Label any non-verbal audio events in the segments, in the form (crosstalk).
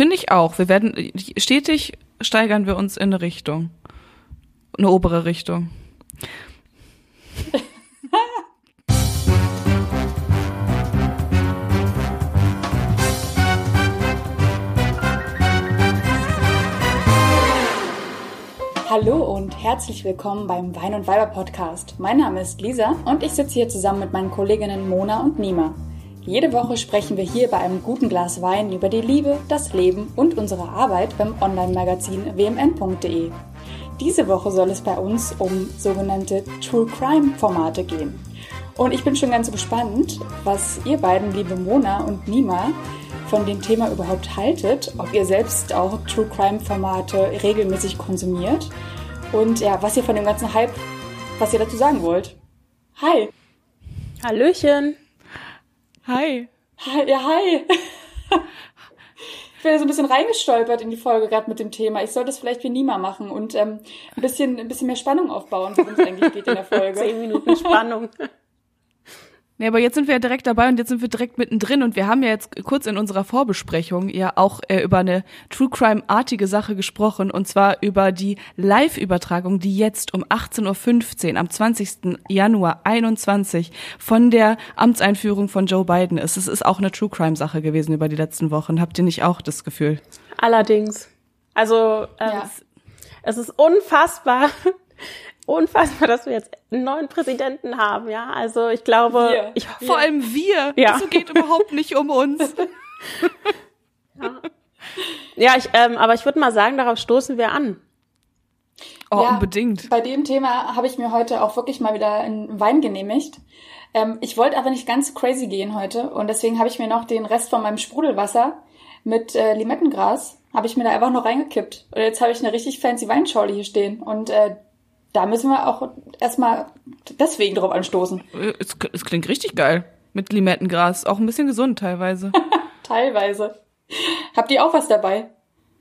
Finde ich auch. Wir werden stetig steigern wir uns in eine Richtung. Eine obere Richtung. Hallo und herzlich willkommen beim Wein und Weiber Podcast. Mein Name ist Lisa und ich sitze hier zusammen mit meinen Kolleginnen Mona und Nima. Jede Woche sprechen wir hier bei einem guten Glas Wein über die Liebe, das Leben und unsere Arbeit beim Online-Magazin wmn.de. Diese Woche soll es bei uns um sogenannte True Crime Formate gehen. Und ich bin schon ganz gespannt, was ihr beiden, liebe Mona und Nima, von dem Thema überhaupt haltet, ob ihr selbst auch True Crime Formate regelmäßig konsumiert und ja, was ihr von dem ganzen Hype, was ihr dazu sagen wollt. Hi. Hallöchen. Hi. Hi, ja, hi. Ich bin ja so ein bisschen reingestolpert in die Folge gerade mit dem Thema. Ich sollte das vielleicht wie Nima machen und ähm, ein bisschen, ein bisschen mehr Spannung aufbauen, worum es eigentlich geht in der (laughs) Folge. Zehn Minuten Spannung. (laughs) Nee, aber jetzt sind wir ja direkt dabei und jetzt sind wir direkt mittendrin und wir haben ja jetzt kurz in unserer Vorbesprechung ja auch äh, über eine True Crime-artige Sache gesprochen und zwar über die Live-Übertragung, die jetzt um 18.15 Uhr am 20. Januar 21 von der Amtseinführung von Joe Biden ist. Es ist auch eine True Crime-Sache gewesen über die letzten Wochen. Habt ihr nicht auch das Gefühl? Allerdings. Also ähm, ja. es ist unfassbar, unfassbar, dass wir jetzt einen neuen Präsidenten haben, ja. Also ich glaube, wir. Ich, vor allem wir. Ja. Das geht überhaupt nicht um uns. (laughs) ja, ja ich, ähm, aber ich würde mal sagen, darauf stoßen wir an. Oh, ja, unbedingt. Bei dem Thema habe ich mir heute auch wirklich mal wieder einen Wein genehmigt. Ähm, ich wollte aber nicht ganz crazy gehen heute und deswegen habe ich mir noch den Rest von meinem Sprudelwasser mit äh, Limettengras habe ich mir da einfach noch reingekippt. Und jetzt habe ich eine richtig fancy Weinschorle hier stehen und äh, da müssen wir auch erstmal deswegen drauf anstoßen. Es, es klingt richtig geil. Mit Limettengras. Auch ein bisschen gesund teilweise. (laughs) teilweise. Habt ihr auch was dabei?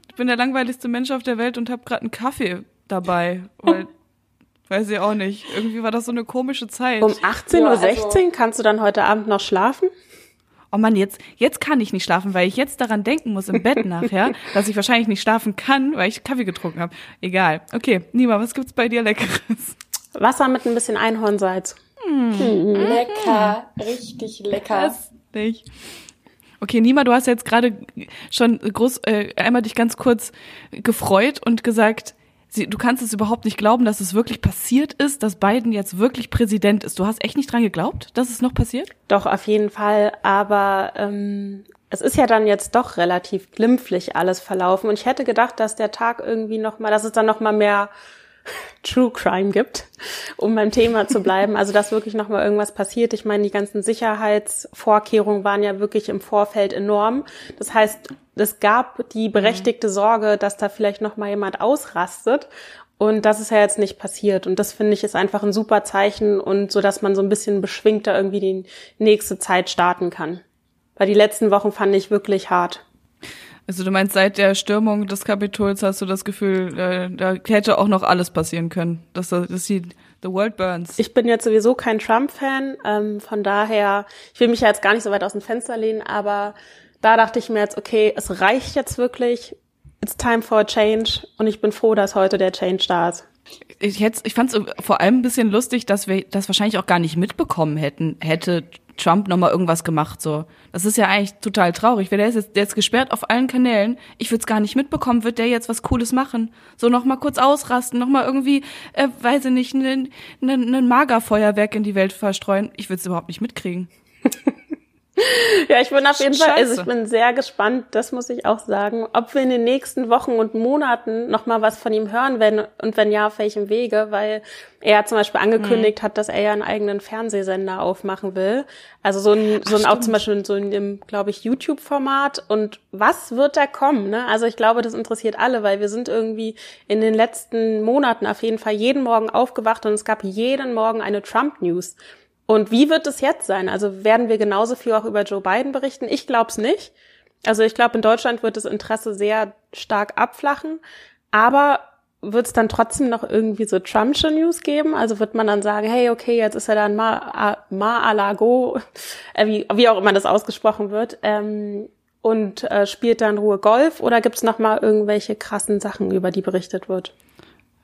Ich bin der langweiligste Mensch auf der Welt und habe gerade einen Kaffee dabei. Weil, (laughs) weiß ich auch nicht. Irgendwie war das so eine komische Zeit. Um 18.16 Uhr ja, also kannst du dann heute Abend noch schlafen? Oh Mann, jetzt, jetzt kann ich nicht schlafen, weil ich jetzt daran denken muss im Bett nachher, (laughs) dass ich wahrscheinlich nicht schlafen kann, weil ich Kaffee getrunken habe. Egal. Okay, Nima, was gibt's bei dir Leckeres? Wasser mit ein bisschen Einhornsalz. Mm. Hm. Lecker, richtig lecker. Köstlich. Okay, Nima, du hast jetzt gerade schon groß äh, einmal dich ganz kurz gefreut und gesagt, sie, du kannst es überhaupt nicht glauben, dass es wirklich passiert ist, dass Biden jetzt wirklich Präsident ist. Du hast echt nicht dran geglaubt, dass es noch passiert? Doch, auf jeden Fall. Aber ähm, es ist ja dann jetzt doch relativ glimpflich alles verlaufen. Und ich hätte gedacht, dass der Tag irgendwie noch mal, dass es dann noch mal mehr (laughs) True Crime gibt, um beim Thema zu bleiben. Also dass wirklich noch mal irgendwas passiert. Ich meine, die ganzen Sicherheitsvorkehrungen waren ja wirklich im Vorfeld enorm. Das heißt, es gab die berechtigte Sorge, dass da vielleicht noch mal jemand ausrastet. Und das ist ja jetzt nicht passiert. Und das finde ich ist einfach ein super Zeichen und so, dass man so ein bisschen beschwingter irgendwie die nächste Zeit starten kann. Weil die letzten Wochen fand ich wirklich hart. Also du meinst, seit der Stürmung des Kapitols hast du das Gefühl, äh, da hätte auch noch alles passieren können, dass, dass die The World Burns. Ich bin jetzt sowieso kein Trump-Fan, ähm, von daher, ich will mich ja jetzt gar nicht so weit aus dem Fenster lehnen, aber da dachte ich mir jetzt, okay, es reicht jetzt wirklich, it's time for a change und ich bin froh, dass heute der Change da ist. Ich, jetzt, ich fand es vor allem ein bisschen lustig, dass wir das wahrscheinlich auch gar nicht mitbekommen hätten, hätte Trump nochmal irgendwas gemacht, so. Das ist ja eigentlich total traurig. Weil der ist jetzt, der ist gesperrt auf allen Kanälen. Ich würde es gar nicht mitbekommen, wird der jetzt was Cooles machen. So nochmal kurz ausrasten, nochmal irgendwie, äh, weiß ich nicht, ein ne, ne Magerfeuerwerk in die Welt verstreuen. Ich würde es überhaupt nicht mitkriegen. Ja, ich bin auf jeden. Fall, also ich bin sehr gespannt, das muss ich auch sagen, ob wir in den nächsten Wochen und Monaten noch mal was von ihm hören werden und wenn ja, auf welchem Wege, weil er zum Beispiel angekündigt mhm. hat, dass er ja einen eigenen Fernsehsender aufmachen will. Also so ein, so ein Ach, auch zum Beispiel so in dem, glaube ich, YouTube-Format. Und was wird da kommen? Ne? Also ich glaube, das interessiert alle, weil wir sind irgendwie in den letzten Monaten auf jeden Fall jeden Morgen aufgewacht und es gab jeden Morgen eine Trump-News. Und wie wird es jetzt sein? Also werden wir genauso viel auch über Joe Biden berichten? Ich glaube es nicht. Also ich glaube, in Deutschland wird das Interesse sehr stark abflachen. Aber wird es dann trotzdem noch irgendwie so Trumpsche News geben? Also wird man dann sagen, hey, okay, jetzt ist er dann Ma-Alago, (laughs) äh, wie, wie auch immer das ausgesprochen wird. Ähm, und äh, spielt dann Ruhe Golf oder gibt's noch mal irgendwelche krassen Sachen, über die berichtet wird?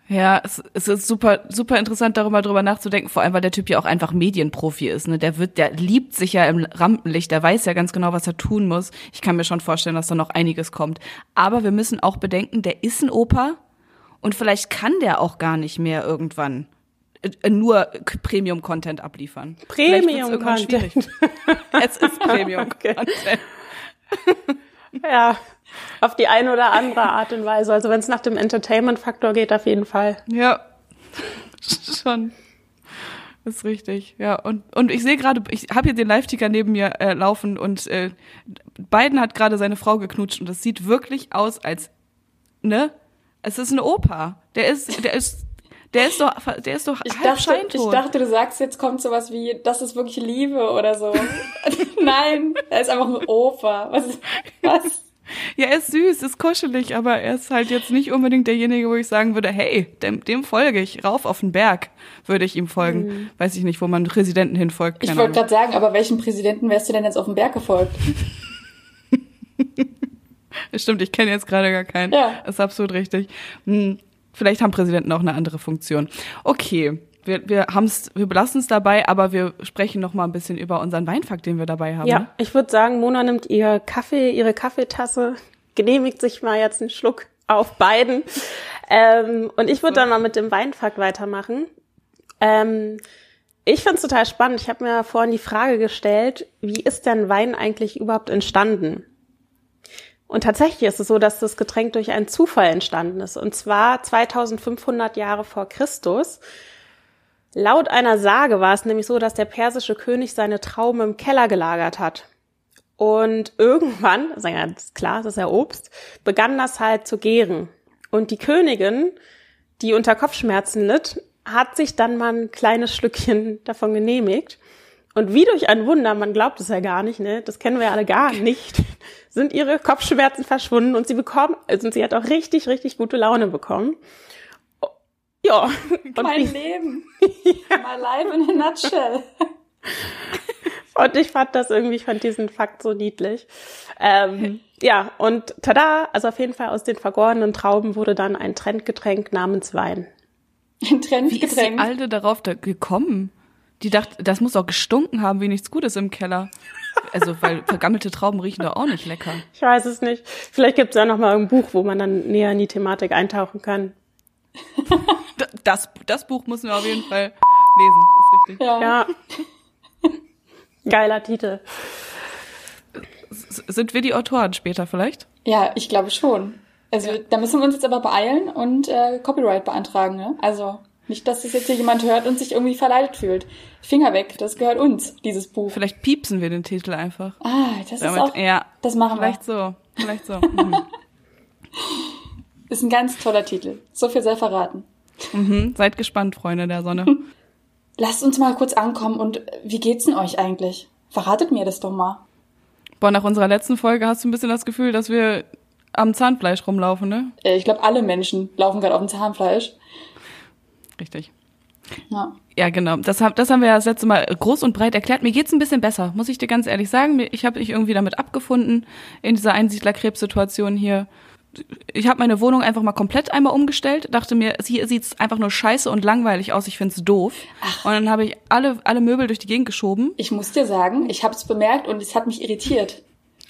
Ja, es, es ist super, super interessant, darüber drüber nachzudenken, vor allem, weil der Typ ja auch einfach Medienprofi ist. Ne? Der wird, der liebt sich ja im Rampenlicht, der weiß ja ganz genau, was er tun muss. Ich kann mir schon vorstellen, dass da noch einiges kommt. Aber wir müssen auch bedenken, der ist ein Opa und vielleicht kann der auch gar nicht mehr irgendwann äh, nur Premium-Content abliefern. Premium-Content. es ist (laughs) Premium-Content. ja, auf die eine oder andere Art und Weise. Also wenn es nach dem Entertainment-Faktor geht, auf jeden Fall. Ja, (laughs) schon. ist richtig, ja. Und, und ich sehe gerade, ich habe hier den Live-Ticker neben mir äh, laufen und äh, Biden hat gerade seine Frau geknutscht und das sieht wirklich aus als, ne? Es ist ein Opa. Der ist, der ist der ist doch, der ist doch ich dachte, ich dachte, du sagst, jetzt kommt sowas wie, das ist wirklich Liebe oder so. (laughs) Nein, er ist einfach ein Opa. Was? was? (laughs) Ja, er ist süß, ist kuschelig, aber er ist halt jetzt nicht unbedingt derjenige, wo ich sagen würde, hey, dem, dem folge ich, rauf auf den Berg würde ich ihm folgen. Mhm. Weiß ich nicht, wo man Präsidenten hinfolgt. Ich wollte gerade sagen, aber welchen Präsidenten wärst du denn jetzt auf den Berg gefolgt? (laughs) Stimmt, ich kenne jetzt gerade gar keinen. Ja. ist absolut richtig. Hm. Vielleicht haben Präsidenten auch eine andere Funktion. Okay, wir, wir, haben's, wir belassen es dabei, aber wir sprechen noch mal ein bisschen über unseren Weinfakt, den wir dabei haben. Ja, ne? ich würde sagen, Mona nimmt ihr Kaffee, ihre Kaffeetasse, genehmigt sich mal jetzt einen Schluck auf beiden. Ähm, und ich würde dann mal mit dem Weinfakt weitermachen. Ähm, ich finde es total spannend. Ich habe mir vorhin die Frage gestellt, wie ist denn Wein eigentlich überhaupt entstanden? Und tatsächlich ist es so, dass das Getränk durch einen Zufall entstanden ist. Und zwar 2500 Jahre vor Christus. Laut einer Sage war es nämlich so, dass der persische König seine Trauben im Keller gelagert hat. Und irgendwann, (laughs) das ist ja klar, das ist ja Obst, begann das halt zu gären. Und die Königin, die unter Kopfschmerzen litt, hat sich dann mal ein kleines Schlückchen (laughs) davon genehmigt. Und wie durch ein Wunder, man glaubt es ja gar nicht, ne? Das kennen wir alle gar (laughs) nicht, sind ihre Kopfschmerzen verschwunden und sie bekommen, also sie hat auch richtig, richtig gute Laune bekommen. Ja. (laughs) mein ich, Leben. (laughs) ja. My life in a nutshell. (laughs) Und ich fand das irgendwie, ich fand diesen Fakt so niedlich. Ähm, ja, und tada, also auf jeden Fall aus den vergorenen Trauben wurde dann ein Trendgetränk namens Wein. Ein Trendgetränk? Wie ist die Alte darauf da gekommen? Die dachte, das muss auch gestunken haben wie nichts Gutes im Keller. Also, weil vergammelte Trauben riechen doch auch nicht lecker. Ich weiß es nicht. Vielleicht gibt es ja noch mal ein Buch, wo man dann näher in die Thematik eintauchen kann. Das, das Buch müssen wir auf jeden Fall lesen, ist richtig. Ja. ja. (laughs) Geiler Titel. Sind wir die Autoren später vielleicht? Ja, ich glaube schon. Also ja. da müssen wir uns jetzt aber beeilen und äh, Copyright beantragen, ne? Also nicht, dass das jetzt hier jemand hört und sich irgendwie verleitet fühlt. Finger weg, das gehört uns, dieses Buch. Vielleicht piepsen wir den Titel einfach. Ah, das Damit, ist auch, ja, das machen vielleicht wir. Vielleicht so, vielleicht so. Mhm. (laughs) ist ein ganz toller Titel. So viel sei verraten. Mhm, seid gespannt, Freunde der Sonne. (laughs) Lasst uns mal kurz ankommen und wie geht's denn euch eigentlich? Verratet mir das doch mal. Boah, nach unserer letzten Folge hast du ein bisschen das Gefühl, dass wir am Zahnfleisch rumlaufen, ne? Ich glaube, alle Menschen laufen gerade auf dem Zahnfleisch. Richtig. Ja. ja, genau. Das, das haben wir ja das letzte Mal groß und breit erklärt. Mir geht's ein bisschen besser, muss ich dir ganz ehrlich sagen. Ich habe mich irgendwie damit abgefunden in dieser Einsiedlerkrebssituation hier. Ich habe meine Wohnung einfach mal komplett einmal umgestellt, dachte mir, hier sieht's einfach nur scheiße und langweilig aus, ich find's doof. Ach. Und dann habe ich alle, alle Möbel durch die Gegend geschoben. Ich muss dir sagen, ich habe es bemerkt und es hat mich irritiert.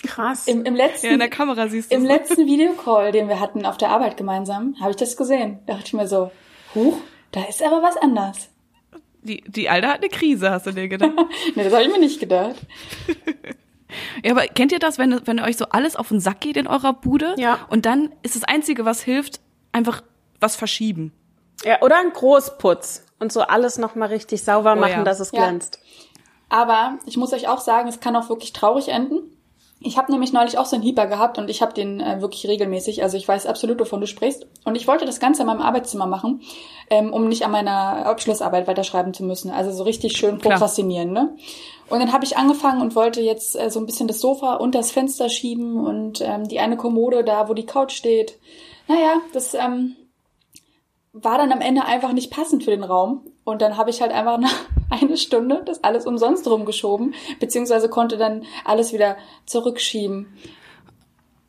Krass. Im, im letzten, ja, in der Kamera siehst du Im letzten (laughs) Videocall, den wir hatten auf der Arbeit gemeinsam, habe ich das gesehen. Da dachte ich mir so, huch, da ist aber was anders. Die, die Alda hat eine Krise, hast du dir gedacht? (laughs) nee, das habe ich mir nicht gedacht. (laughs) ja, aber kennt ihr das, wenn, wenn euch so alles auf den Sack geht in eurer Bude? Ja. Und dann ist das Einzige, was hilft, einfach was verschieben. Ja, oder ein Großputz und so alles nochmal richtig sauber machen, oh ja. dass es glänzt. Ja. Aber ich muss euch auch sagen, es kann auch wirklich traurig enden. Ich habe nämlich neulich auch so einen Hieber gehabt und ich habe den äh, wirklich regelmäßig. Also ich weiß absolut, wovon du sprichst. Und ich wollte das Ganze in meinem Arbeitszimmer machen, ähm, um nicht an meiner Abschlussarbeit weiterschreiben zu müssen. Also so richtig schön prokrastinieren. Ne? Und dann habe ich angefangen und wollte jetzt äh, so ein bisschen das Sofa unter das Fenster schieben und ähm, die eine Kommode da, wo die Couch steht. Naja, das ähm, war dann am Ende einfach nicht passend für den Raum. Und dann habe ich halt einfach nach (laughs) eine Stunde das alles umsonst rumgeschoben, beziehungsweise konnte dann alles wieder zurückschieben.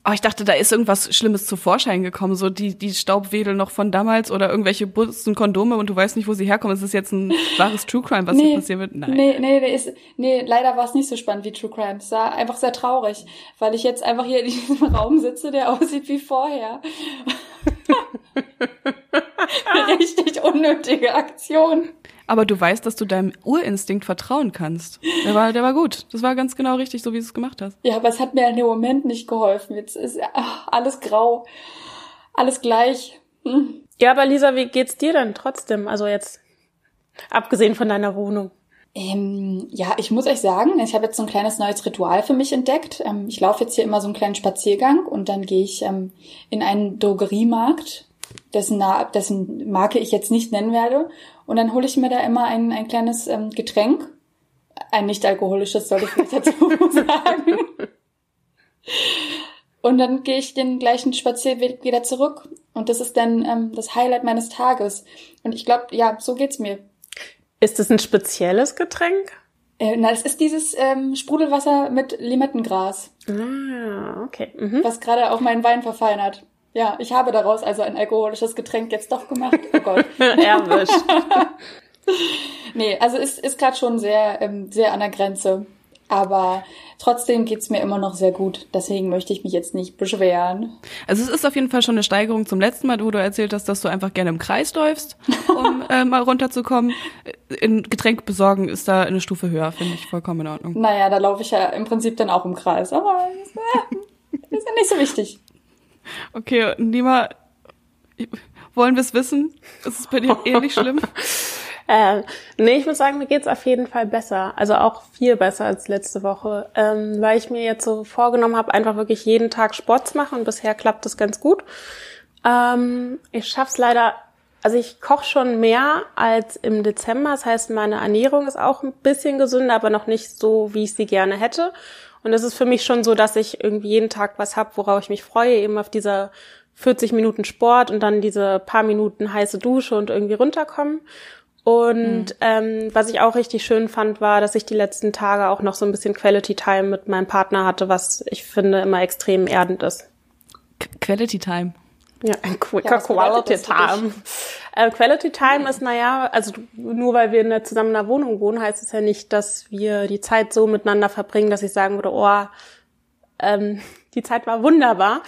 Oh, ich dachte, da ist irgendwas Schlimmes zu Vorschein gekommen, so die, die Staubwedel noch von damals oder irgendwelche Bussen, Kondome und du weißt nicht, wo sie herkommen. Es ist jetzt ein (laughs) wahres True Crime, was nee, hier passiert wird. Nein. Nee, nee, nee, ist, nee, leider war es nicht so spannend wie True Crime. Es war einfach sehr traurig, weil ich jetzt einfach hier in diesem (laughs) Raum sitze, der aussieht wie vorher. (laughs) Richtig unnötige Aktion. Aber du weißt, dass du deinem Urinstinkt vertrauen kannst. Der war, der war gut. Das war ganz genau richtig, so wie du es gemacht hast. Ja, aber es hat mir in dem Moment nicht geholfen. Jetzt ist ach, alles grau. Alles gleich. Hm. Ja, aber Lisa, wie geht's dir denn trotzdem? Also jetzt, abgesehen von deiner Wohnung. Ähm, ja, ich muss euch sagen, ich habe jetzt so ein kleines neues Ritual für mich entdeckt. Ähm, ich laufe jetzt hier immer so einen kleinen Spaziergang und dann gehe ich ähm, in einen Drogeriemarkt, dessen, dessen Marke ich jetzt nicht nennen werde. Und dann hole ich mir da immer ein, ein kleines ähm, Getränk. Ein nicht alkoholisches, soll ich vielleicht dazu (laughs) sagen. Und dann gehe ich den gleichen Spazierweg wieder zurück. Und das ist dann ähm, das Highlight meines Tages. Und ich glaube, ja, so geht's mir. Ist es ein spezielles Getränk? Äh, na, es ist dieses ähm, Sprudelwasser mit Limettengras. Ah, okay. Mhm. Was gerade auch meinen Wein verfeinert. Ja, ich habe daraus also ein alkoholisches Getränk jetzt doch gemacht. Oh Gott. (laughs) Erwischt. (laughs) nee, also ist, ist gerade schon sehr, ähm, sehr an der Grenze. Aber trotzdem geht's mir immer noch sehr gut. Deswegen möchte ich mich jetzt nicht beschweren. Also es ist auf jeden Fall schon eine Steigerung zum letzten Mal, wo du erzählt hast, dass du einfach gerne im Kreis läufst, um (laughs) äh, mal runterzukommen. In Getränk besorgen ist da eine Stufe höher, finde ich vollkommen in Ordnung. Naja, da laufe ich ja im Prinzip dann auch im Kreis. Aber äh, ist ja nicht so wichtig. Okay, Nima, wollen wir es wissen? Ist es bei dir ähnlich schlimm? (laughs) Äh, nee, ich muss sagen, mir geht's auf jeden Fall besser. Also auch viel besser als letzte Woche. Ähm, weil ich mir jetzt so vorgenommen habe, einfach wirklich jeden Tag Sport zu machen und bisher klappt das ganz gut. Ähm, ich schaff's leider, also ich koche schon mehr als im Dezember. Das heißt, meine Ernährung ist auch ein bisschen gesünder, aber noch nicht so, wie ich sie gerne hätte. Und es ist für mich schon so, dass ich irgendwie jeden Tag was hab, worauf ich mich freue, eben auf dieser 40 Minuten Sport und dann diese paar Minuten heiße Dusche und irgendwie runterkommen. Und mhm. ähm, was ich auch richtig schön fand, war, dass ich die letzten Tage auch noch so ein bisschen Quality Time mit meinem Partner hatte, was ich finde immer extrem erdend ist. Quality Time. Ja, ein quicker ja, Quality Time. Äh, Quality Time ist, naja, also nur weil wir in der, zusammen in einer Wohnung wohnen, heißt es ja nicht, dass wir die Zeit so miteinander verbringen, dass ich sagen würde, oh, ähm, (laughs) die Zeit war wunderbar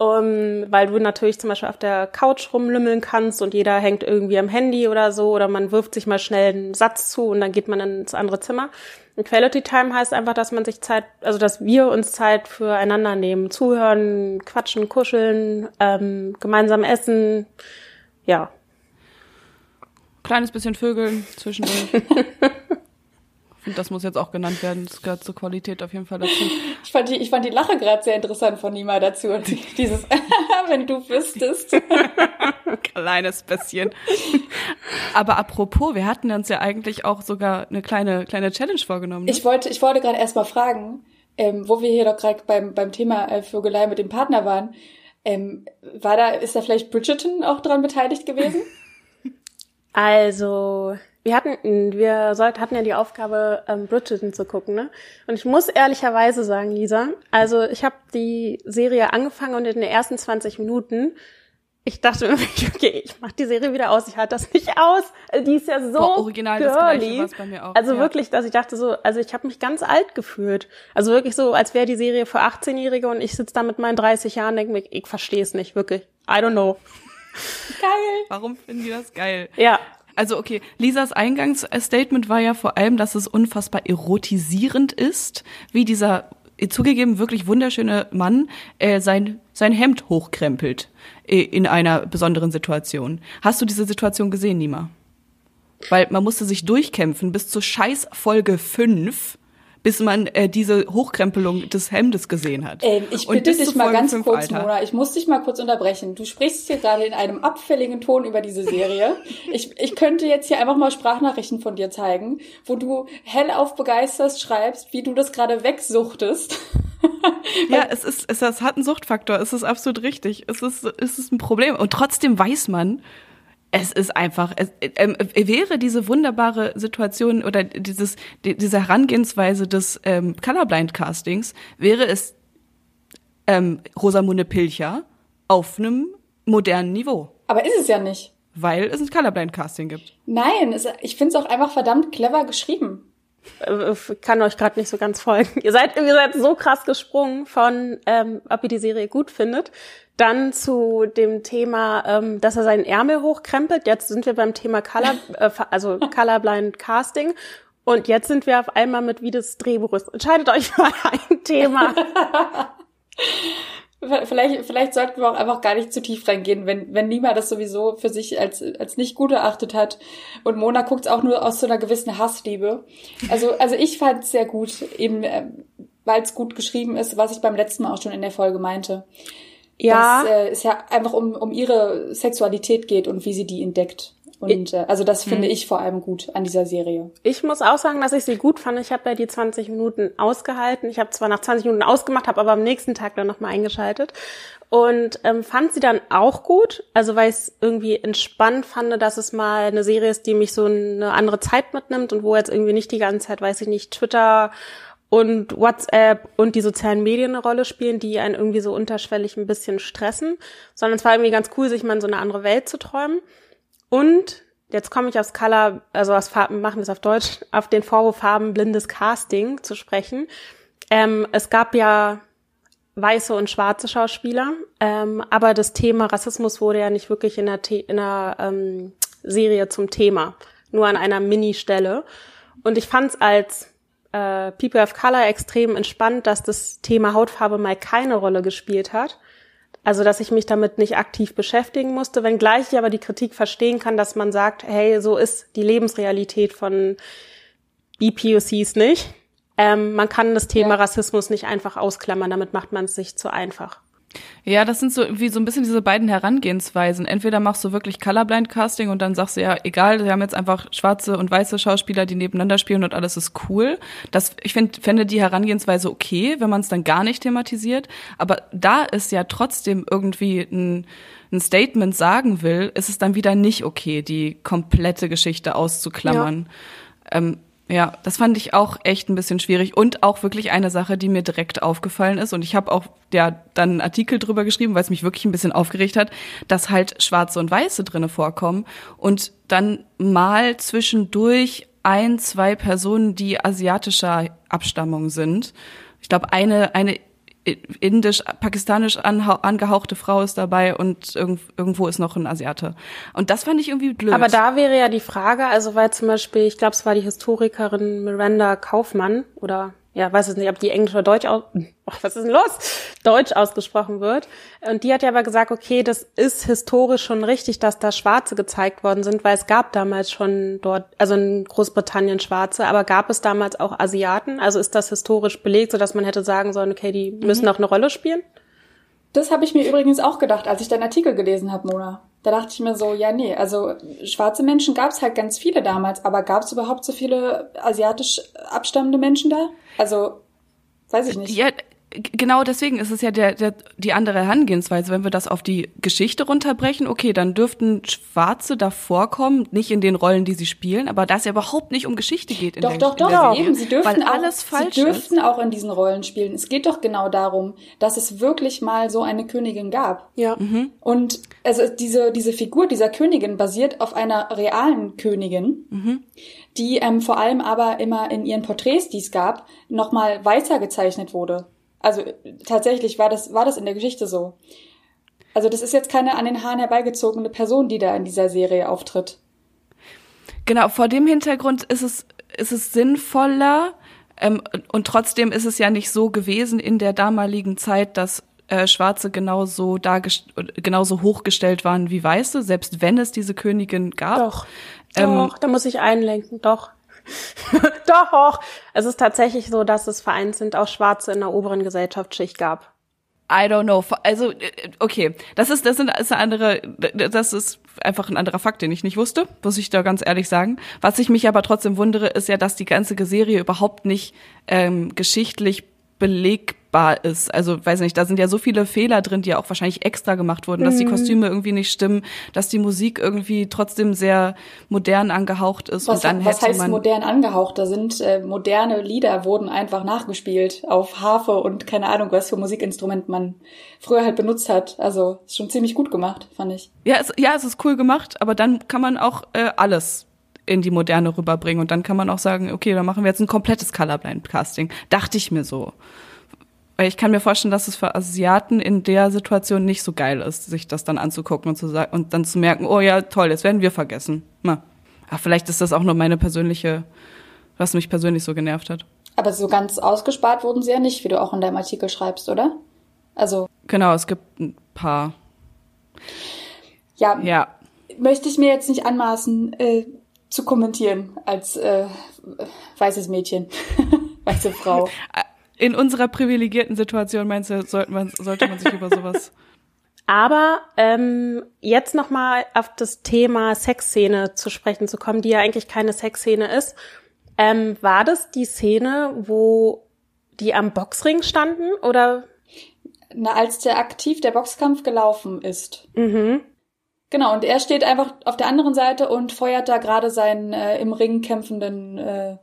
um, weil du natürlich zum Beispiel auf der Couch rumlümmeln kannst und jeder hängt irgendwie am Handy oder so oder man wirft sich mal schnell einen Satz zu und dann geht man ins andere Zimmer. Und Quality Time heißt einfach, dass man sich Zeit, also dass wir uns Zeit füreinander nehmen, zuhören, quatschen, kuscheln, ähm, gemeinsam essen, ja. Kleines bisschen Vögeln zwischendurch. (laughs) finde, das muss jetzt auch genannt werden. Das gehört zur Qualität auf jeden Fall dazu. (laughs) Ich fand die, ich fand die Lache gerade sehr interessant von Nima dazu. Und dieses, (laughs) wenn du wüsstest. (laughs) Kleines bisschen. Aber apropos, wir hatten uns ja eigentlich auch sogar eine kleine, kleine Challenge vorgenommen. Ne? Ich wollte, ich wollte gerade erst mal fragen, ähm, wo wir hier doch gerade beim, beim Thema äh, Vögelei mit dem Partner waren. Ähm, war da, ist da vielleicht Bridgerton auch dran beteiligt gewesen? Also, wir hatten, wir sollten, hatten ja die Aufgabe, ähm, Bridgerton zu gucken, ne? Und ich muss ehrlicherweise sagen, Lisa, also ich habe die Serie angefangen und in den ersten 20 Minuten, ich dachte mir, (laughs) okay, ich mach die Serie wieder aus, ich halte das nicht aus. Die ist ja so Boah, original girly. Das bei mir auch. Also ja. wirklich, dass ich dachte so, also ich habe mich ganz alt gefühlt. Also wirklich so, als wäre die Serie für 18-Jährige und ich sitze da mit meinen 30 Jahren und denke mir, ich verstehe es nicht, wirklich. I don't know. Geil. (laughs) Warum finden die das geil? Ja, also okay, Lisas Eingangsstatement war ja vor allem, dass es unfassbar erotisierend ist, wie dieser zugegeben wirklich wunderschöne Mann äh, sein sein Hemd hochkrempelt äh, in einer besonderen Situation. Hast du diese Situation gesehen, Nima? Weil man musste sich durchkämpfen bis zur Scheiß Folge 5 bis man äh, diese Hochkrempelung des Hemdes gesehen hat. Ähm, ich bitte dich mal ganz kurz, Alter. Mona, ich muss dich mal kurz unterbrechen. Du sprichst hier gerade in einem abfälligen Ton über diese Serie. ich, ich könnte jetzt hier einfach mal Sprachnachrichten von dir zeigen, wo du hellauf begeisterst schreibst, wie du das gerade wegsuchtest. (laughs) ja, es ist, es, es hat einen Suchtfaktor. Es ist absolut richtig. Es ist, es ist ein Problem. Und trotzdem weiß man, es ist einfach, es äh, äh, wäre diese wunderbare Situation oder dieses, die, diese Herangehensweise des ähm, Colorblind Castings, wäre es ähm, Rosamunde Pilcher auf einem modernen Niveau. Aber ist es ja nicht. Weil es ein Colorblind-Casting gibt. Nein, es, ich finde es auch einfach verdammt clever geschrieben. Äh, ich kann euch gerade nicht so ganz folgen. Ihr seid, ihr seid so krass gesprungen von, ähm, ob ihr die Serie gut findet, dann zu dem Thema, ähm, dass er seinen Ärmel hochkrempelt. Jetzt sind wir beim Thema Color, äh, also (laughs) Colorblind Casting. Und jetzt sind wir auf einmal mit, wie das Drehbuch ist. Entscheidet euch für ein Thema. (laughs) Vielleicht, vielleicht sollten wir auch einfach gar nicht zu tief reingehen, wenn, wenn Nima das sowieso für sich als, als nicht gut erachtet hat. Und Mona guckt auch nur aus so einer gewissen Hassliebe. Also, also ich fand es sehr gut, eben äh, weil es gut geschrieben ist, was ich beim letzten Mal auch schon in der Folge meinte. Ja. Dass äh, es ja einfach um, um ihre Sexualität geht und wie sie die entdeckt. Und äh, also das finde hm. ich vor allem gut an dieser Serie. Ich muss auch sagen, dass ich sie gut fand. Ich habe ja die 20 Minuten ausgehalten. Ich habe zwar nach 20 Minuten ausgemacht, habe aber am nächsten Tag dann nochmal eingeschaltet. Und ähm, fand sie dann auch gut, also weil ich es irgendwie entspannt fand, dass es mal eine Serie ist, die mich so eine andere Zeit mitnimmt und wo jetzt irgendwie nicht die ganze Zeit, weiß ich nicht, Twitter und WhatsApp und die sozialen Medien eine Rolle spielen, die einen irgendwie so unterschwellig ein bisschen stressen, sondern es war irgendwie ganz cool, sich mal in so eine andere Welt zu träumen. Und jetzt komme ich aufs Color, also aus Farben, machen wir es auf Deutsch, auf den Vorwurf farbenblindes Casting zu sprechen. Ähm, es gab ja weiße und schwarze Schauspieler, ähm, aber das Thema Rassismus wurde ja nicht wirklich in der, The in der ähm, Serie zum Thema, nur an einer Mini-Stelle. Und ich fand es als äh, People of Color extrem entspannt, dass das Thema Hautfarbe mal keine Rolle gespielt hat also, dass ich mich damit nicht aktiv beschäftigen musste, wenngleich ich aber die Kritik verstehen kann, dass man sagt, hey, so ist die Lebensrealität von BPOCs nicht. Ähm, man kann das Thema ja. Rassismus nicht einfach ausklammern, damit macht man es sich zu einfach. Ja, das sind so wie so ein bisschen diese beiden Herangehensweisen. Entweder machst du wirklich Colorblind Casting und dann sagst du ja, egal, wir haben jetzt einfach schwarze und weiße Schauspieler, die nebeneinander spielen und alles ist cool. Das ich finde fände die Herangehensweise okay, wenn man es dann gar nicht thematisiert, aber da ist ja trotzdem irgendwie ein ein Statement sagen will, ist es dann wieder nicht okay, die komplette Geschichte auszuklammern. Ja. Ähm, ja, das fand ich auch echt ein bisschen schwierig und auch wirklich eine Sache, die mir direkt aufgefallen ist und ich habe auch ja dann einen Artikel drüber geschrieben, weil es mich wirklich ein bisschen aufgeregt hat, dass halt Schwarze und Weiße drinne vorkommen und dann mal zwischendurch ein, zwei Personen, die asiatischer Abstammung sind. Ich glaube, eine eine indisch, pakistanisch angehauchte Frau ist dabei und irgendwo ist noch ein Asiate. Und das fand ich irgendwie blöd. Aber da wäre ja die Frage, also weil zum Beispiel, ich glaube, es war die Historikerin Miranda Kaufmann oder ja, weiß es nicht, ob die Englisch oder Deutsch aus, (laughs) oh, was ist denn los? Deutsch ausgesprochen wird. Und die hat ja aber gesagt, okay, das ist historisch schon richtig, dass da Schwarze gezeigt worden sind, weil es gab damals schon dort, also in Großbritannien Schwarze, aber gab es damals auch Asiaten? Also ist das historisch belegt, sodass man hätte sagen sollen, okay, die müssen mhm. auch eine Rolle spielen? Das habe ich mir übrigens auch gedacht, als ich deinen Artikel gelesen habe, Mona. Da dachte ich mir so, ja, nee, also schwarze Menschen gab es halt ganz viele damals, aber gab es überhaupt so viele asiatisch abstammende Menschen da? Also, weiß ich nicht. Ja, genau deswegen ist es ja der, der, die andere Herangehensweise. Wenn wir das auf die Geschichte runterbrechen, okay, dann dürften Schwarze da vorkommen, nicht in den Rollen, die sie spielen, aber da es ja überhaupt nicht um Geschichte geht in doch, der Doch, doch, doch, eben. Sie dürften weil alles auch, falsch Sie dürften ist. auch in diesen Rollen spielen. Es geht doch genau darum, dass es wirklich mal so eine Königin gab. Ja. Mhm. Und also diese, diese Figur dieser Königin basiert auf einer realen Königin, mhm. die ähm, vor allem aber immer in ihren Porträts, die es gab, nochmal weißer gezeichnet wurde. Also tatsächlich war das, war das in der Geschichte so. Also das ist jetzt keine an den Haaren herbeigezogene Person, die da in dieser Serie auftritt. Genau, vor dem Hintergrund ist es, ist es sinnvoller, ähm, und trotzdem ist es ja nicht so gewesen in der damaligen Zeit, dass äh, Schwarze genauso genauso hochgestellt waren wie Weiße, selbst wenn es diese Königin gab. Doch, ähm, doch, da muss ich einlenken, doch. (laughs) Doch, es ist tatsächlich so, dass es Vereins sind, auch Schwarze in der oberen Gesellschaftsschicht gab. I don't know. Also, okay, das ist, das sind, ist eine andere, das ist einfach ein anderer Fakt, den ich nicht wusste, muss ich da ganz ehrlich sagen. Was ich mich aber trotzdem wundere, ist ja, dass die ganze Serie überhaupt nicht ähm, geschichtlich beleg machbar ist. Also weiß nicht, da sind ja so viele Fehler drin, die ja auch wahrscheinlich extra gemacht wurden, dass die mhm. Kostüme irgendwie nicht stimmen, dass die Musik irgendwie trotzdem sehr modern angehaucht ist. Was, und dann was heißt modern angehaucht? Da sind äh, moderne Lieder wurden einfach nachgespielt auf Harfe und keine Ahnung, was für Musikinstrument man früher halt benutzt hat. Also ist schon ziemlich gut gemacht, fand ich. Ja, es, ja, es ist cool gemacht, aber dann kann man auch äh, alles in die Moderne rüberbringen und dann kann man auch sagen, okay, dann machen wir jetzt ein komplettes Colorblind Casting. Dachte ich mir so. Weil ich kann mir vorstellen, dass es für Asiaten in der Situation nicht so geil ist, sich das dann anzugucken und zu sagen und dann zu merken, oh ja, toll, jetzt werden wir vergessen. Na. Ach, vielleicht ist das auch nur meine persönliche, was mich persönlich so genervt hat. Aber so ganz ausgespart wurden sie ja nicht, wie du auch in deinem Artikel schreibst, oder? Also. Genau, es gibt ein paar. Ja. Ja. Möchte ich mir jetzt nicht anmaßen, äh, zu kommentieren als äh, weißes Mädchen, (laughs) weiße Frau. in unserer privilegierten Situation meinst du, sollte man, sollte man sich über sowas. (laughs) Aber ähm, jetzt nochmal auf das Thema Sexszene zu sprechen zu kommen, die ja eigentlich keine Sexszene ist. Ähm, war das die Szene, wo die am Boxring standen oder? Na, als der aktiv der Boxkampf gelaufen ist. Mhm. Genau, und er steht einfach auf der anderen Seite und feuert da gerade seinen äh, im Ring kämpfenden äh,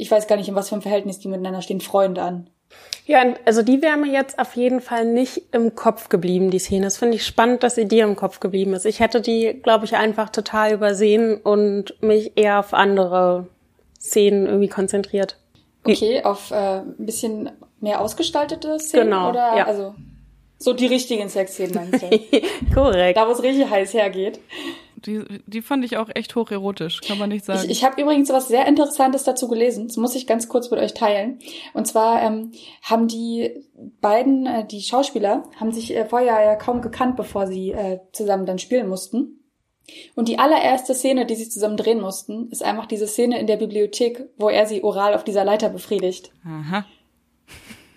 ich weiß gar nicht, in was für einem Verhältnis die miteinander stehen, Freunde an. Ja, also die wäre mir jetzt auf jeden Fall nicht im Kopf geblieben, die Szene. Das finde ich spannend, dass sie dir im Kopf geblieben ist. Ich hätte die, glaube ich, einfach total übersehen und mich eher auf andere Szenen irgendwie konzentriert. Okay, auf äh, ein bisschen mehr ausgestaltete Szenen? Genau, oder? Ja. Also so die richtigen Sexszenen meinst du? (laughs) Korrekt. Da, wo es richtig heiß hergeht. Die, die fand ich auch echt hocherotisch, kann man nicht sagen. Ich, ich habe übrigens was sehr Interessantes dazu gelesen. Das muss ich ganz kurz mit euch teilen. Und zwar ähm, haben die beiden, äh, die Schauspieler, haben sich äh, vorher ja kaum gekannt, bevor sie äh, zusammen dann spielen mussten. Und die allererste Szene, die sie zusammen drehen mussten, ist einfach diese Szene in der Bibliothek, wo er sie oral auf dieser Leiter befriedigt. Aha.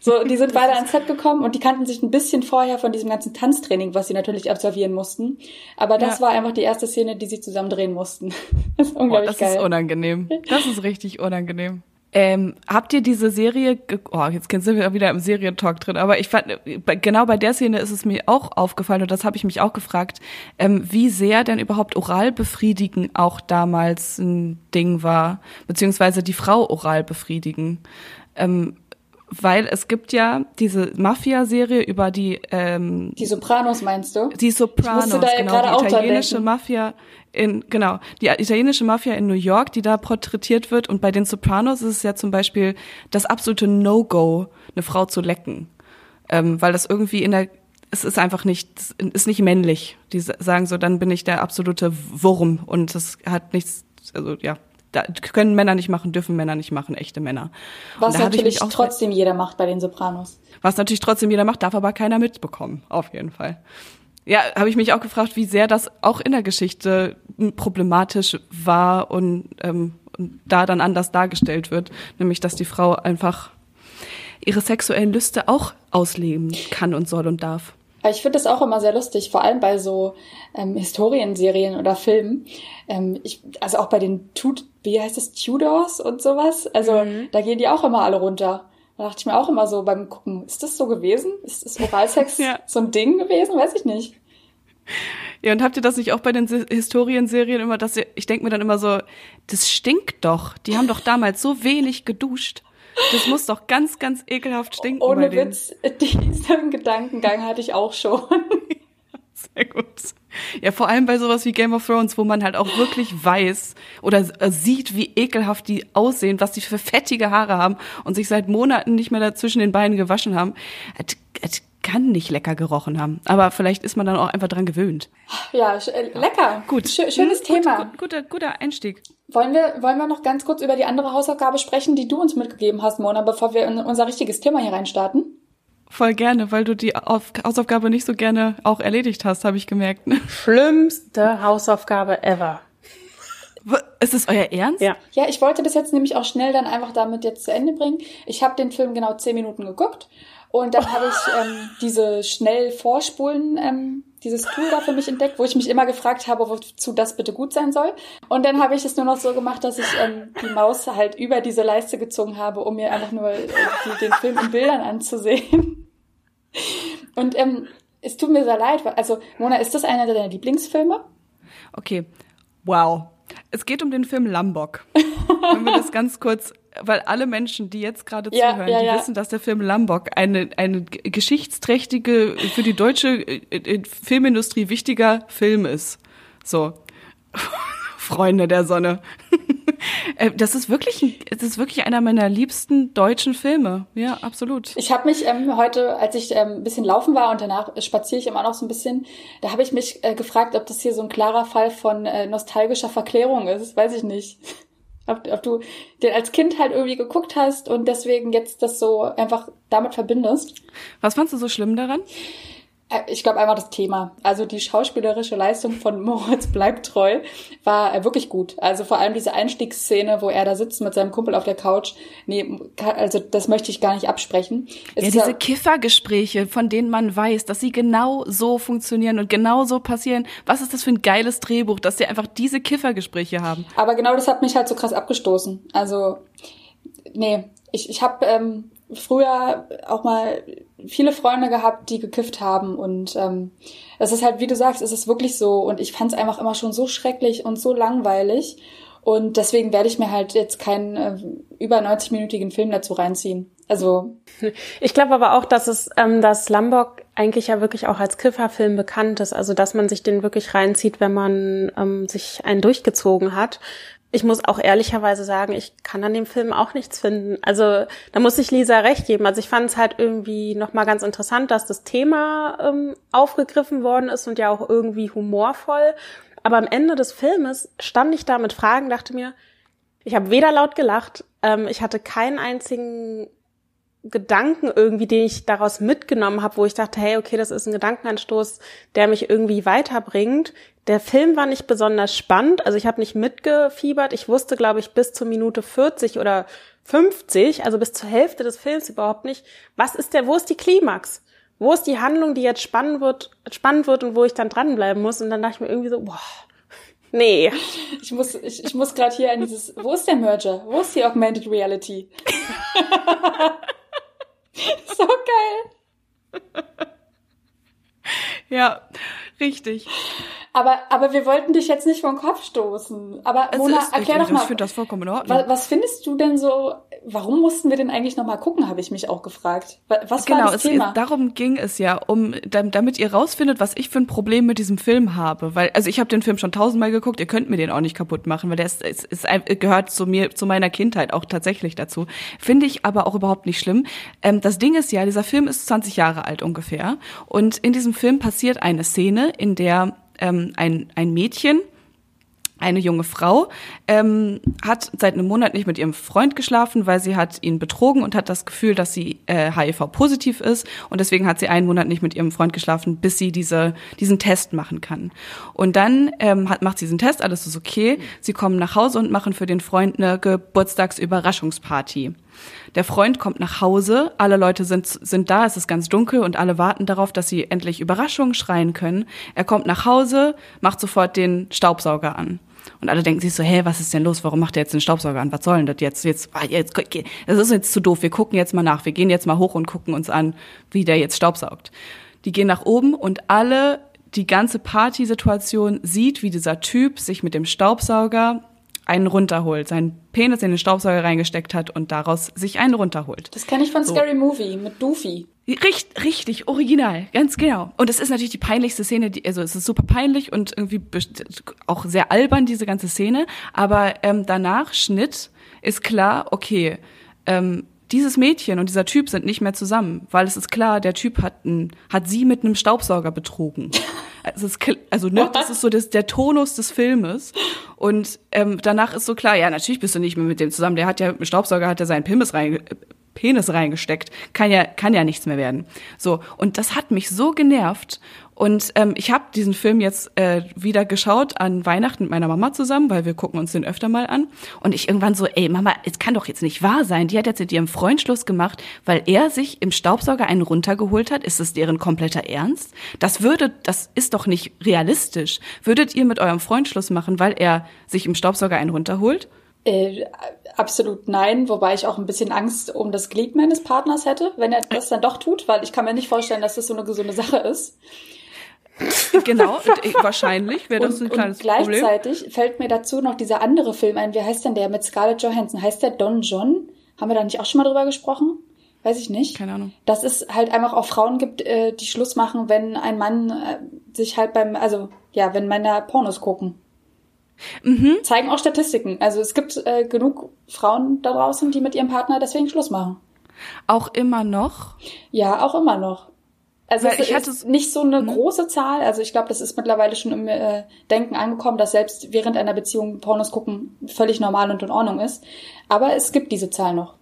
So, die sind beide ans Set gekommen und die kannten sich ein bisschen vorher von diesem ganzen Tanztraining, was sie natürlich absolvieren mussten. Aber das ja. war einfach die erste Szene, die sie zusammen drehen mussten. (laughs) Das ist unglaublich oh, das geil. Das ist unangenehm. Das ist richtig unangenehm. Ähm, habt ihr diese Serie, oh, jetzt sind wir wieder im Serientalk drin, aber ich fand, genau bei der Szene ist es mir auch aufgefallen und das habe ich mich auch gefragt, ähm, wie sehr denn überhaupt oral befriedigen auch damals ein Ding war, beziehungsweise die Frau oral befriedigen. Ähm, weil es gibt ja diese Mafia-Serie über die ähm, die Sopranos meinst du? Die Sopranos, genau, die italienische Mafia in genau die italienische Mafia in New York, die da porträtiert wird und bei den Sopranos ist es ja zum Beispiel das absolute No-Go, eine Frau zu lecken, ähm, weil das irgendwie in der es ist einfach nicht, ist nicht männlich. Die sagen so, dann bin ich der absolute Wurm und das hat nichts, also ja, da können Männer nicht machen, dürfen Männer nicht machen, echte Männer. Was natürlich trotzdem jeder macht bei den Sopranos. Was natürlich trotzdem jeder macht, darf aber keiner mitbekommen, auf jeden Fall. Ja, habe ich mich auch gefragt, wie sehr das auch in der Geschichte problematisch war und, ähm, und da dann anders dargestellt wird, nämlich dass die Frau einfach ihre sexuellen Lüste auch ausleben kann und soll und darf. Ich finde das auch immer sehr lustig, vor allem bei so ähm, Historienserien oder Filmen. Ähm, ich, also auch bei den Tut, wie heißt das, Tudors und sowas. Also mhm. da gehen die auch immer alle runter. Da dachte ich mir auch immer so beim Gucken, ist das so gewesen? Ist, ist Oralsex (laughs) ja. so ein Ding gewesen? Weiß ich nicht. Ja, und habt ihr das nicht auch bei den Historienserien immer, dass ihr, ich denke mir dann immer so, das stinkt doch. Die haben doch damals so wenig geduscht. Das muss doch ganz, ganz ekelhaft stinken. Ohne Witz, (laughs) diesen Gedankengang hatte ich auch schon. (laughs) Sehr gut. Ja, vor allem bei sowas wie Game of Thrones, wo man halt auch wirklich weiß oder äh, sieht, wie ekelhaft die aussehen, was die für fettige Haare haben und sich seit Monaten nicht mehr dazwischen den Beinen gewaschen haben. Es, es kann nicht lecker gerochen haben. Aber vielleicht ist man dann auch einfach dran gewöhnt. Ja, äh, lecker. Gut. Sch schönes hm, Thema. Gut, guter, guter Einstieg. Wollen wir, wollen wir noch ganz kurz über die andere Hausaufgabe sprechen, die du uns mitgegeben hast, Mona, bevor wir in unser richtiges Thema hier reinstarten? Voll gerne, weil du die Hausaufgabe nicht so gerne auch erledigt hast, habe ich gemerkt. Schlimmste Hausaufgabe ever. Ist es euer Ernst? Ja. Ja, ich wollte das jetzt nämlich auch schnell dann einfach damit jetzt zu Ende bringen. Ich habe den Film genau zehn Minuten geguckt und dann habe ich ähm, (laughs) diese schnell Vorspulen ähm, dieses Tool da für mich entdeckt, wo ich mich immer gefragt habe, wozu das bitte gut sein soll. Und dann habe ich es nur noch so gemacht, dass ich ähm, die Maus halt über diese Leiste gezogen habe, um mir einfach nur äh, den Film in Bildern anzusehen. Und ähm, es tut mir sehr leid. Also, Mona, ist das einer deiner Lieblingsfilme? Okay. Wow. Es geht um den Film Lambok. Wenn wir das ganz kurz, weil alle Menschen, die jetzt gerade ja, zuhören, ja, die ja. wissen, dass der Film Lambok eine, eine geschichtsträchtige, für die deutsche äh, äh, Filmindustrie wichtiger Film ist. So. Freunde der Sonne. (laughs) Äh, das ist wirklich, das ist wirklich einer meiner liebsten deutschen Filme. Ja, absolut. Ich habe mich ähm, heute, als ich ähm, ein bisschen laufen war und danach spaziere ich immer noch so ein bisschen, da habe ich mich äh, gefragt, ob das hier so ein klarer Fall von äh, nostalgischer Verklärung ist. Weiß ich nicht. (laughs) Ob, ob du den als Kind halt irgendwie geguckt hast und deswegen jetzt das so einfach damit verbindest. Was fandst du so schlimm daran? Äh, ich glaube einfach das Thema. Also die schauspielerische Leistung von (laughs) Moritz bleibt treu war äh, wirklich gut. Also vor allem diese Einstiegsszene, wo er da sitzt mit seinem Kumpel auf der Couch. Nee, also das möchte ich gar nicht absprechen. Es ja, diese ja, Kiffergespräche, von denen man weiß, dass sie genau so funktionieren und genau so passieren. Was ist das für ein geiles Drehbuch, dass sie einfach diese Kiffergespräche haben? Aber genau das hat mich halt so krass abgestoßen. Also nee, ich, ich habe ähm, früher auch mal viele Freunde gehabt, die gekifft haben und ähm, es ist halt, wie du sagst, es ist wirklich so und ich fand es einfach immer schon so schrecklich und so langweilig und deswegen werde ich mir halt jetzt keinen äh, über 90-minütigen Film dazu reinziehen. Also ich glaube aber auch, dass es ähm, dass Lombok eigentlich ja wirklich auch als Kifferfilm bekannt ist, also dass man sich den wirklich reinzieht, wenn man ähm, sich einen durchgezogen hat ich muss auch ehrlicherweise sagen, ich kann an dem Film auch nichts finden. Also da muss ich Lisa recht geben. Also ich fand es halt irgendwie nochmal ganz interessant, dass das Thema ähm, aufgegriffen worden ist und ja auch irgendwie humorvoll. Aber am Ende des Filmes stand ich da mit Fragen, dachte mir, ich habe weder laut gelacht, ähm, ich hatte keinen einzigen Gedanken irgendwie, den ich daraus mitgenommen habe, wo ich dachte, hey, okay, das ist ein Gedankenanstoß, der mich irgendwie weiterbringt. Der Film war nicht besonders spannend, also ich habe nicht mitgefiebert. Ich wusste, glaube ich, bis zur Minute 40 oder 50, also bis zur Hälfte des Films überhaupt nicht, was ist der, wo ist die Klimax? Wo ist die Handlung, die jetzt spannend wird, spannend wird und wo ich dann dranbleiben muss? Und dann dachte ich mir irgendwie so, boah, nee. Ich muss, ich, ich muss gerade hier an dieses, wo ist der Merger? Wo ist die Augmented Reality? (laughs) so geil. Ja, richtig. Aber, aber wir wollten dich jetzt nicht vor den Kopf stoßen. Aber Mona, erklär doch mal. Ich finde das vollkommen in Ordnung. Was, was, findest du denn so, warum mussten wir denn eigentlich nochmal gucken, habe ich mich auch gefragt. Was genau, war das Thema? Ist, darum ging es ja, um damit ihr rausfindet, was ich für ein Problem mit diesem Film habe. Weil, also ich habe den Film schon tausendmal geguckt, ihr könnt mir den auch nicht kaputt machen, weil der ist, ist, ist, gehört zu mir, zu meiner Kindheit auch tatsächlich dazu. Finde ich aber auch überhaupt nicht schlimm. Ähm, das Ding ist ja, dieser Film ist 20 Jahre alt ungefähr. Und in diesem Film passiert eine Szene, in der ähm, ein, ein Mädchen, eine junge Frau ähm, hat seit einem Monat nicht mit ihrem Freund geschlafen, weil sie hat ihn betrogen und hat das Gefühl, dass sie äh, HIV-positiv ist und deswegen hat sie einen Monat nicht mit ihrem Freund geschlafen, bis sie diese diesen Test machen kann. Und dann ähm, hat, macht sie diesen Test, alles ist okay. Sie kommen nach Hause und machen für den Freund eine Geburtstagsüberraschungsparty. Der Freund kommt nach Hause, alle Leute sind, sind da, es ist ganz dunkel und alle warten darauf, dass sie endlich Überraschungen schreien können. Er kommt nach Hause, macht sofort den Staubsauger an. Und alle denken sich so, hä, was ist denn los? Warum macht er jetzt den Staubsauger an? Was soll denn das jetzt? Jetzt, ah, jetzt, das ist jetzt zu doof. Wir gucken jetzt mal nach. Wir gehen jetzt mal hoch und gucken uns an, wie der jetzt staubsaugt. Die gehen nach oben und alle, die ganze Partysituation sieht, wie dieser Typ sich mit dem Staubsauger einen runterholt, seinen Penis in den Staubsauger reingesteckt hat und daraus sich einen runterholt. Das kenne ich von so. Scary Movie mit Doofy. Richtig, richtig, original, ganz genau. Und es ist natürlich die peinlichste Szene, die, also es ist super peinlich und irgendwie auch sehr albern, diese ganze Szene. Aber ähm, danach, Schnitt, ist klar, okay, ähm, dieses Mädchen und dieser Typ sind nicht mehr zusammen, weil es ist klar, der Typ hat, ein, hat sie mit einem Staubsauger betrogen. (laughs) Also, ist, also ne, das ist so das, der Tonus des Filmes. Und ähm, danach ist so klar, ja, natürlich bist du nicht mehr mit dem zusammen. Der hat ja mit dem Staubsauger hat er seinen Pimmels rein, Penis reingesteckt. Kann ja, kann ja nichts mehr werden. So. Und das hat mich so genervt. Und ähm, ich habe diesen Film jetzt äh, wieder geschaut an Weihnachten mit meiner Mama zusammen, weil wir gucken uns den öfter mal an. Und ich irgendwann so, ey Mama, es kann doch jetzt nicht wahr sein. Die hat jetzt mit ihrem Freund Schluss gemacht, weil er sich im Staubsauger einen runtergeholt hat. Ist das deren kompletter Ernst? Das würde, das ist doch nicht realistisch. Würdet ihr mit eurem Freund Schluss machen, weil er sich im Staubsauger einen runterholt? Äh, absolut nein, wobei ich auch ein bisschen Angst um das Glied meines Partners hätte, wenn er das dann doch tut, weil ich kann mir nicht vorstellen, dass das so eine gesunde Sache ist. (laughs) genau, (laughs) wahrscheinlich wäre das ein kleines und gleichzeitig Problem. fällt mir dazu noch dieser andere Film ein. Wie heißt denn der mit Scarlett Johansson? Heißt der Don John? Haben wir da nicht auch schon mal drüber gesprochen? Weiß ich nicht. Keine Ahnung. Dass es halt einfach auch Frauen gibt, äh, die Schluss machen, wenn ein Mann äh, sich halt beim, also ja, wenn Männer Pornos gucken. Mhm. Zeigen auch Statistiken. Also es gibt äh, genug Frauen da draußen, die mit ihrem Partner deswegen Schluss machen. Auch immer noch? Ja, auch immer noch. Also Weil es ist nicht so eine hm? große Zahl. Also ich glaube, das ist mittlerweile schon im äh, Denken angekommen, dass selbst während einer Beziehung Pornos gucken völlig normal und in Ordnung ist. Aber es gibt diese Zahl noch.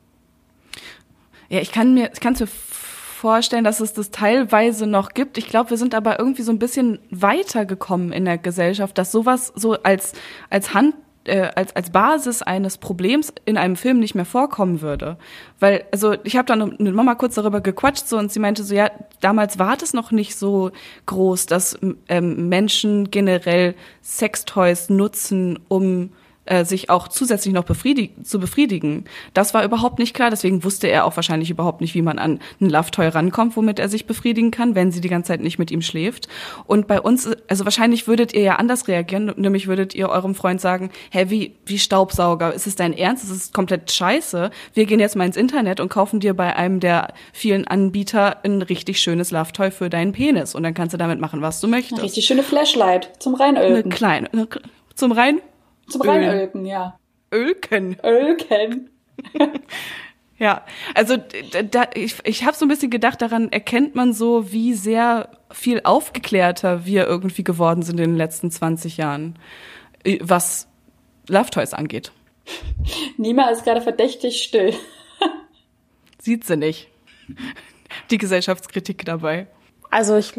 Ja, ich kann mir, ich kann mir vorstellen, dass es das teilweise noch gibt. Ich glaube, wir sind aber irgendwie so ein bisschen weitergekommen in der Gesellschaft, dass sowas so als, als Hand äh, als, als Basis eines Problems in einem Film nicht mehr vorkommen würde. Weil, also ich habe dann mit Mama kurz darüber gequatscht so und sie meinte so, ja, damals war das noch nicht so groß, dass ähm, Menschen generell Sextoys nutzen, um äh, sich auch zusätzlich noch befriedig zu befriedigen. Das war überhaupt nicht klar, deswegen wusste er auch wahrscheinlich überhaupt nicht, wie man an ein Love-Toy rankommt, womit er sich befriedigen kann, wenn sie die ganze Zeit nicht mit ihm schläft. Und bei uns, also wahrscheinlich würdet ihr ja anders reagieren, nämlich würdet ihr eurem Freund sagen, hä, wie, wie Staubsauger, ist es dein Ernst? Das ist komplett scheiße. Wir gehen jetzt mal ins Internet und kaufen dir bei einem der vielen Anbieter ein richtig schönes Love-Toy für deinen Penis und dann kannst du damit machen, was du möchtest. Eine richtig schöne Flashlight zum Reinölken. Eine kleine, eine, zum Rein zum Reinölken, ja. Ölken. Ölken. (laughs) ja, also da, ich, ich habe so ein bisschen gedacht, daran erkennt man so, wie sehr viel aufgeklärter wir irgendwie geworden sind in den letzten 20 Jahren, äh, was Love Toys angeht. Nima ist gerade verdächtig still. Sieht sie nicht. Die Gesellschaftskritik dabei. Also ich,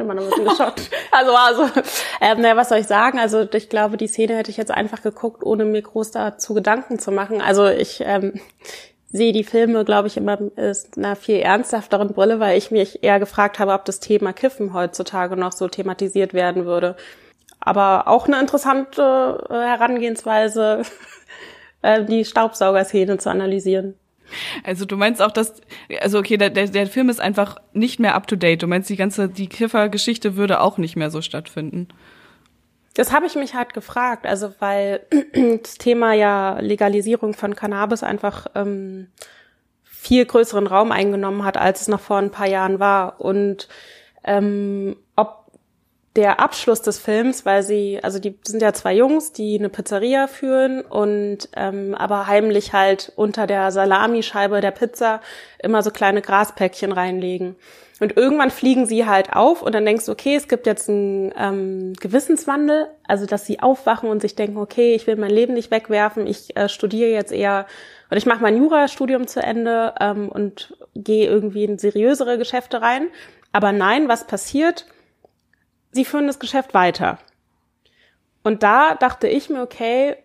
ein bisschen geschockt. (laughs) Also, also, ähm, naja, was soll ich sagen? Also ich glaube, die Szene hätte ich jetzt einfach geguckt, ohne mir groß dazu Gedanken zu machen. Also ich ähm, sehe die Filme, glaube ich, immer ist einer viel ernsthafteren Brille, weil ich mich eher gefragt habe, ob das Thema Kiffen heutzutage noch so thematisiert werden würde. Aber auch eine interessante äh, Herangehensweise, (laughs) äh, die Staubsaugerszene zu analysieren. Also du meinst auch, dass, also okay, der, der, der Film ist einfach nicht mehr up to date. Du meinst, die ganze, die Kiffer-Geschichte würde auch nicht mehr so stattfinden. Das habe ich mich halt gefragt, also weil (clears throat) das Thema ja Legalisierung von Cannabis einfach ähm, viel größeren Raum eingenommen hat, als es noch vor ein paar Jahren war. Und ähm, ob der Abschluss des Films, weil sie, also die sind ja zwei Jungs, die eine Pizzeria führen und ähm, aber heimlich halt unter der Salamischeibe der Pizza immer so kleine Graspäckchen reinlegen. Und irgendwann fliegen sie halt auf und dann denkst du, okay, es gibt jetzt einen ähm, Gewissenswandel, also dass sie aufwachen und sich denken, okay, ich will mein Leben nicht wegwerfen, ich äh, studiere jetzt eher und ich mache mein Jurastudium zu Ende ähm, und gehe irgendwie in seriösere Geschäfte rein. Aber nein, was passiert? Sie führen das Geschäft weiter. Und da dachte ich mir, okay,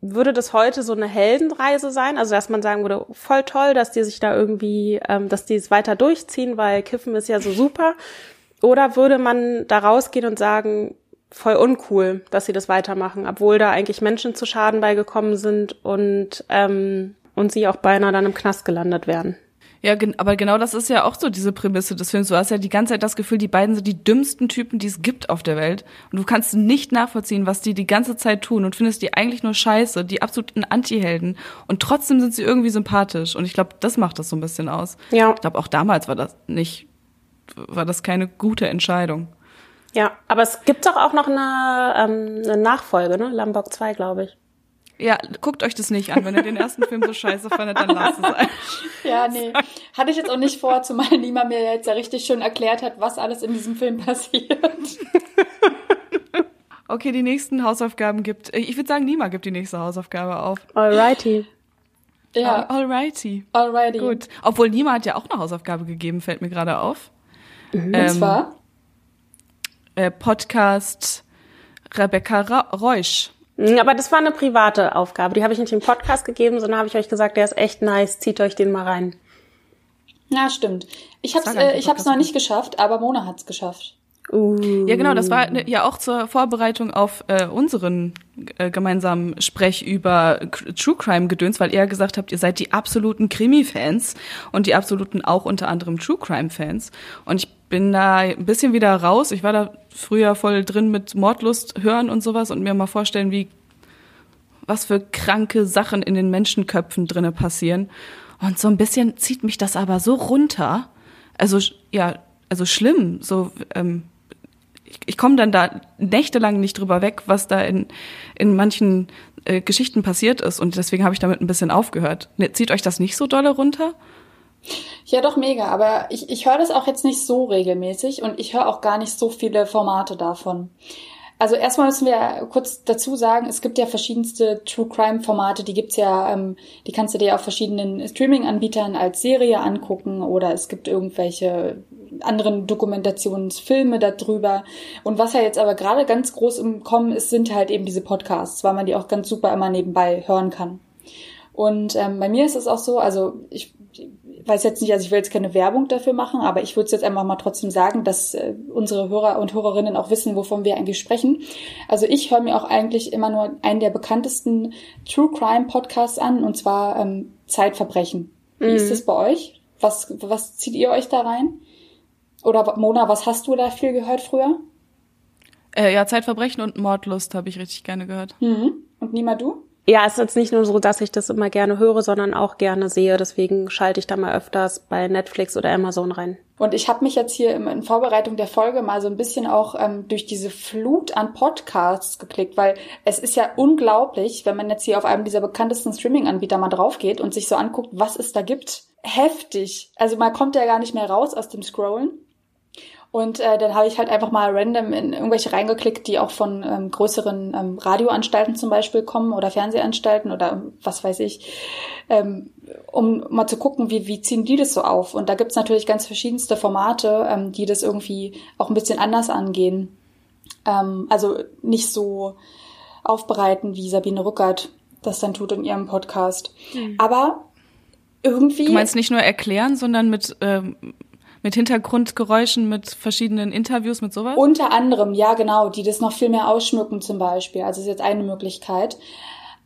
würde das heute so eine Heldenreise sein? Also, dass man sagen würde, voll toll, dass die sich da irgendwie, ähm, dass die es weiter durchziehen, weil Kiffen ist ja so super. Oder würde man da rausgehen und sagen, voll uncool, dass sie das weitermachen, obwohl da eigentlich Menschen zu Schaden beigekommen sind und, ähm, und sie auch beinahe dann im Knast gelandet werden? Ja, aber genau das ist ja auch so diese Prämisse des Films. Du hast ja die ganze Zeit das Gefühl, die beiden sind die dümmsten Typen, die es gibt auf der Welt. Und du kannst nicht nachvollziehen, was die die ganze Zeit tun und findest die eigentlich nur scheiße, die absoluten Anti-Helden. Und trotzdem sind sie irgendwie sympathisch. Und ich glaube, das macht das so ein bisschen aus. Ja. Ich glaube, auch damals war das nicht, war das keine gute Entscheidung. Ja, aber es gibt doch auch noch eine, ähm, eine Nachfolge, ne? Lambok 2, glaube ich. Ja, guckt euch das nicht an. Wenn ihr den ersten Film so scheiße fandet, dann lasst es einfach. (laughs) Ja, nee. Hatte ich jetzt auch nicht vor, zumal Nima mir jetzt ja richtig schön erklärt hat, was alles in diesem Film (laughs) passiert. Okay, die nächsten Hausaufgaben gibt. Ich würde sagen, Nima gibt die nächste Hausaufgabe auf. Alrighty. Ja. Alrighty. Alrighty. Gut. Obwohl Nima hat ja auch eine Hausaufgabe gegeben, fällt mir gerade auf. Mhm. Und ähm, zwar? Äh, Podcast Rebecca Ra Reusch. Mhm, aber das war eine private Aufgabe. Die habe ich nicht im Podcast gegeben, sondern habe ich euch gesagt, der ist echt nice. Zieht euch den mal rein. Ja, stimmt. Ich habe es äh, ich hab's noch nicht geschafft, aber Mona hat's geschafft. Uh. Ja, genau, das war ne, ja auch zur Vorbereitung auf äh, unseren äh, gemeinsamen Sprech über True Crime Gedöns, weil ihr gesagt habt, ihr seid die absoluten Krimi-Fans und die absoluten auch unter anderem True Crime Fans. Und ich bin da ein bisschen wieder raus. Ich war da früher voll drin mit Mordlust hören und sowas und mir mal vorstellen, wie was für kranke Sachen in den Menschenköpfen drinne passieren. Und so ein bisschen zieht mich das aber so runter. Also ja, also schlimm. So ähm, ich, ich komme dann da nächtelang nicht drüber weg, was da in, in manchen äh, Geschichten passiert ist. Und deswegen habe ich damit ein bisschen aufgehört. Ne, zieht euch das nicht so dolle runter? Ja, doch mega. Aber ich, ich höre das auch jetzt nicht so regelmäßig und ich höre auch gar nicht so viele Formate davon. Also erstmal müssen wir kurz dazu sagen, es gibt ja verschiedenste True Crime Formate, die gibt's ja, ähm, die kannst du dir auf verschiedenen Streaming-Anbietern als Serie angucken oder es gibt irgendwelche anderen Dokumentationsfilme darüber. Und was ja jetzt aber gerade ganz groß im Kommen ist, sind halt eben diese Podcasts, weil man die auch ganz super immer nebenbei hören kann. Und ähm, bei mir ist es auch so, also ich weiß jetzt nicht, also ich will jetzt keine Werbung dafür machen, aber ich würde es jetzt einfach mal trotzdem sagen, dass äh, unsere Hörer und Hörerinnen auch wissen, wovon wir eigentlich sprechen. Also ich höre mir auch eigentlich immer nur einen der bekanntesten True Crime Podcasts an, und zwar ähm, Zeitverbrechen. Wie mhm. ist das bei euch? Was, was zieht ihr euch da rein? Oder Mona, was hast du da viel gehört früher? Äh, ja, Zeitverbrechen und Mordlust habe ich richtig gerne gehört. Mhm. Und Nima, du? Ja, es ist jetzt nicht nur so, dass ich das immer gerne höre, sondern auch gerne sehe. Deswegen schalte ich da mal öfters bei Netflix oder Amazon rein. Und ich habe mich jetzt hier in Vorbereitung der Folge mal so ein bisschen auch ähm, durch diese Flut an Podcasts geklickt, weil es ist ja unglaublich, wenn man jetzt hier auf einem dieser bekanntesten Streaming-Anbieter mal draufgeht und sich so anguckt, was es da gibt. Heftig. Also man kommt ja gar nicht mehr raus aus dem Scrollen. Und äh, dann habe ich halt einfach mal random in irgendwelche reingeklickt, die auch von ähm, größeren ähm, Radioanstalten zum Beispiel kommen oder Fernsehanstalten oder was weiß ich, ähm, um mal zu gucken, wie, wie ziehen die das so auf. Und da gibt's natürlich ganz verschiedenste Formate, ähm, die das irgendwie auch ein bisschen anders angehen. Ähm, also nicht so aufbereiten, wie Sabine Rückert das dann tut in ihrem Podcast. Mhm. Aber irgendwie. Du meinst nicht nur erklären, sondern mit ähm, mit Hintergrundgeräuschen, mit verschiedenen Interviews, mit sowas? Unter anderem, ja genau, die das noch viel mehr ausschmücken zum Beispiel. Also ist jetzt eine Möglichkeit.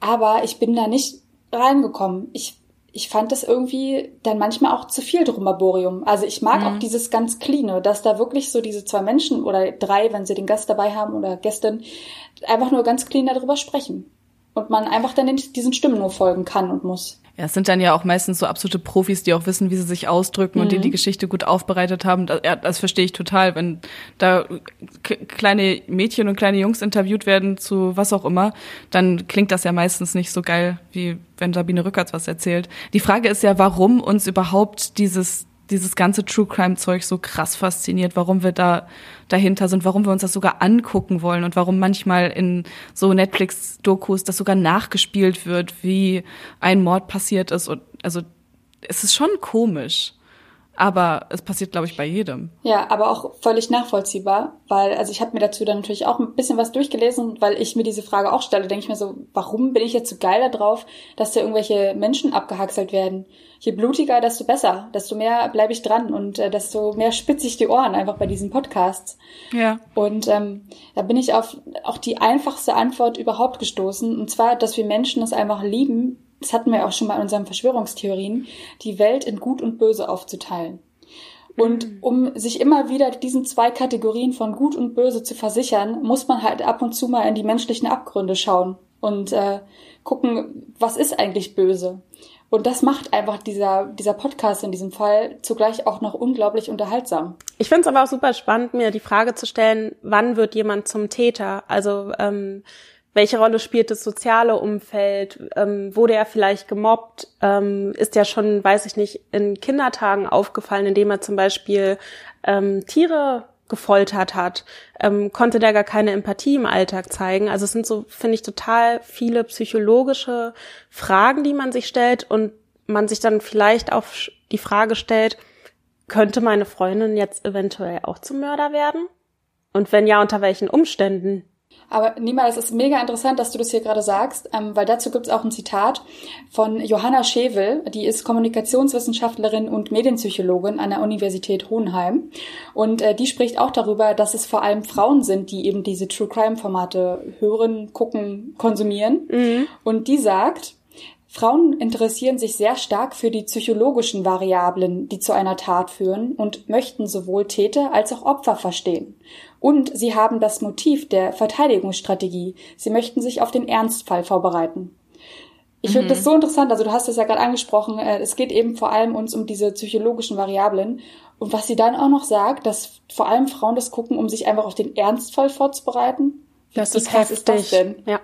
Aber ich bin da nicht reingekommen. Ich, ich fand das irgendwie dann manchmal auch zu viel Drumbaborium. Also ich mag mhm. auch dieses ganz Cleane, dass da wirklich so diese zwei Menschen oder drei, wenn sie den Gast dabei haben oder Gästin, einfach nur ganz clean darüber sprechen. Und man einfach dann diesen Stimmen nur folgen kann und muss. Ja, es sind dann ja auch meistens so absolute Profis, die auch wissen, wie sie sich ausdrücken mhm. und die die Geschichte gut aufbereitet haben. Das, ja, das verstehe ich total. Wenn da kleine Mädchen und kleine Jungs interviewt werden zu was auch immer, dann klingt das ja meistens nicht so geil, wie wenn Sabine Rückerts was erzählt. Die Frage ist ja, warum uns überhaupt dieses dieses ganze True Crime Zeug so krass fasziniert, warum wir da dahinter sind, warum wir uns das sogar angucken wollen und warum manchmal in so Netflix Dokus das sogar nachgespielt wird, wie ein Mord passiert ist und also es ist schon komisch. Aber es passiert, glaube ich, bei jedem. Ja, aber auch völlig nachvollziehbar, weil, also ich habe mir dazu dann natürlich auch ein bisschen was durchgelesen, weil ich mir diese Frage auch stelle, denke ich mir so, warum bin ich jetzt so geil darauf, dass da irgendwelche Menschen abgehackselt werden? Je blutiger, desto besser, desto mehr bleibe ich dran und äh, desto mehr spitze ich die Ohren einfach bei diesen Podcasts. Ja. Und ähm, da bin ich auf auch die einfachste Antwort überhaupt gestoßen, und zwar, dass wir Menschen es einfach lieben, das hatten wir auch schon mal in unseren Verschwörungstheorien, die Welt in Gut und Böse aufzuteilen. Und mhm. um sich immer wieder diesen zwei Kategorien von Gut und Böse zu versichern, muss man halt ab und zu mal in die menschlichen Abgründe schauen und äh, gucken, was ist eigentlich böse. Und das macht einfach dieser, dieser Podcast in diesem Fall zugleich auch noch unglaublich unterhaltsam. Ich finde es aber auch super spannend, mir die Frage zu stellen, wann wird jemand zum Täter? Also ähm, welche Rolle spielt das soziale Umfeld? Ähm, wurde er vielleicht gemobbt? Ähm, ist er schon, weiß ich nicht, in Kindertagen aufgefallen, indem er zum Beispiel ähm, Tiere gefoltert hat, ähm, konnte der gar keine Empathie im Alltag zeigen. Also es sind so, finde ich, total viele psychologische Fragen, die man sich stellt und man sich dann vielleicht auch die Frage stellt, könnte meine Freundin jetzt eventuell auch zum Mörder werden? Und wenn ja, unter welchen Umständen? Aber Nima, es ist mega interessant, dass du das hier gerade sagst, ähm, weil dazu gibt es auch ein Zitat von Johanna Schevel, die ist Kommunikationswissenschaftlerin und Medienpsychologin an der Universität Hohenheim. Und äh, die spricht auch darüber, dass es vor allem Frauen sind, die eben diese True Crime-Formate hören, gucken, konsumieren. Mhm. Und die sagt, Frauen interessieren sich sehr stark für die psychologischen Variablen, die zu einer Tat führen und möchten sowohl Täter als auch Opfer verstehen. Und sie haben das Motiv der Verteidigungsstrategie. Sie möchten sich auf den Ernstfall vorbereiten. Ich finde das mhm. so interessant. Also du hast es ja gerade angesprochen. Äh, es geht eben vor allem uns um diese psychologischen Variablen. Und was sie dann auch noch sagt, dass vor allem Frauen das gucken, um sich einfach auf den Ernstfall vorzubereiten. Das ist heftig. Ist das denn? Ja.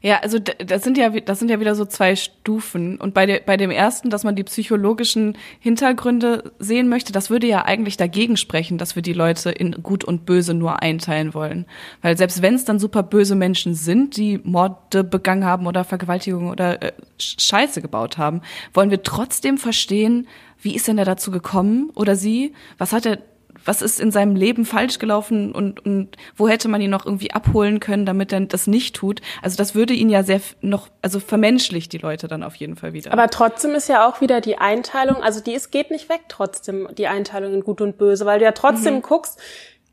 Ja, also das sind ja das sind ja wieder so zwei Stufen und bei der bei dem ersten, dass man die psychologischen Hintergründe sehen möchte, das würde ja eigentlich dagegen sprechen, dass wir die Leute in gut und böse nur einteilen wollen, weil selbst wenn es dann super böse Menschen sind, die Morde begangen haben oder Vergewaltigungen oder äh, Scheiße gebaut haben, wollen wir trotzdem verstehen, wie ist denn er dazu gekommen oder sie? Was hat er was ist in seinem Leben falsch gelaufen und, und wo hätte man ihn noch irgendwie abholen können, damit er das nicht tut. Also das würde ihn ja sehr noch, also vermenschlicht die Leute dann auf jeden Fall wieder. Aber trotzdem ist ja auch wieder die Einteilung, also die, es geht nicht weg trotzdem, die Einteilung in gut und böse, weil du ja trotzdem mhm. guckst,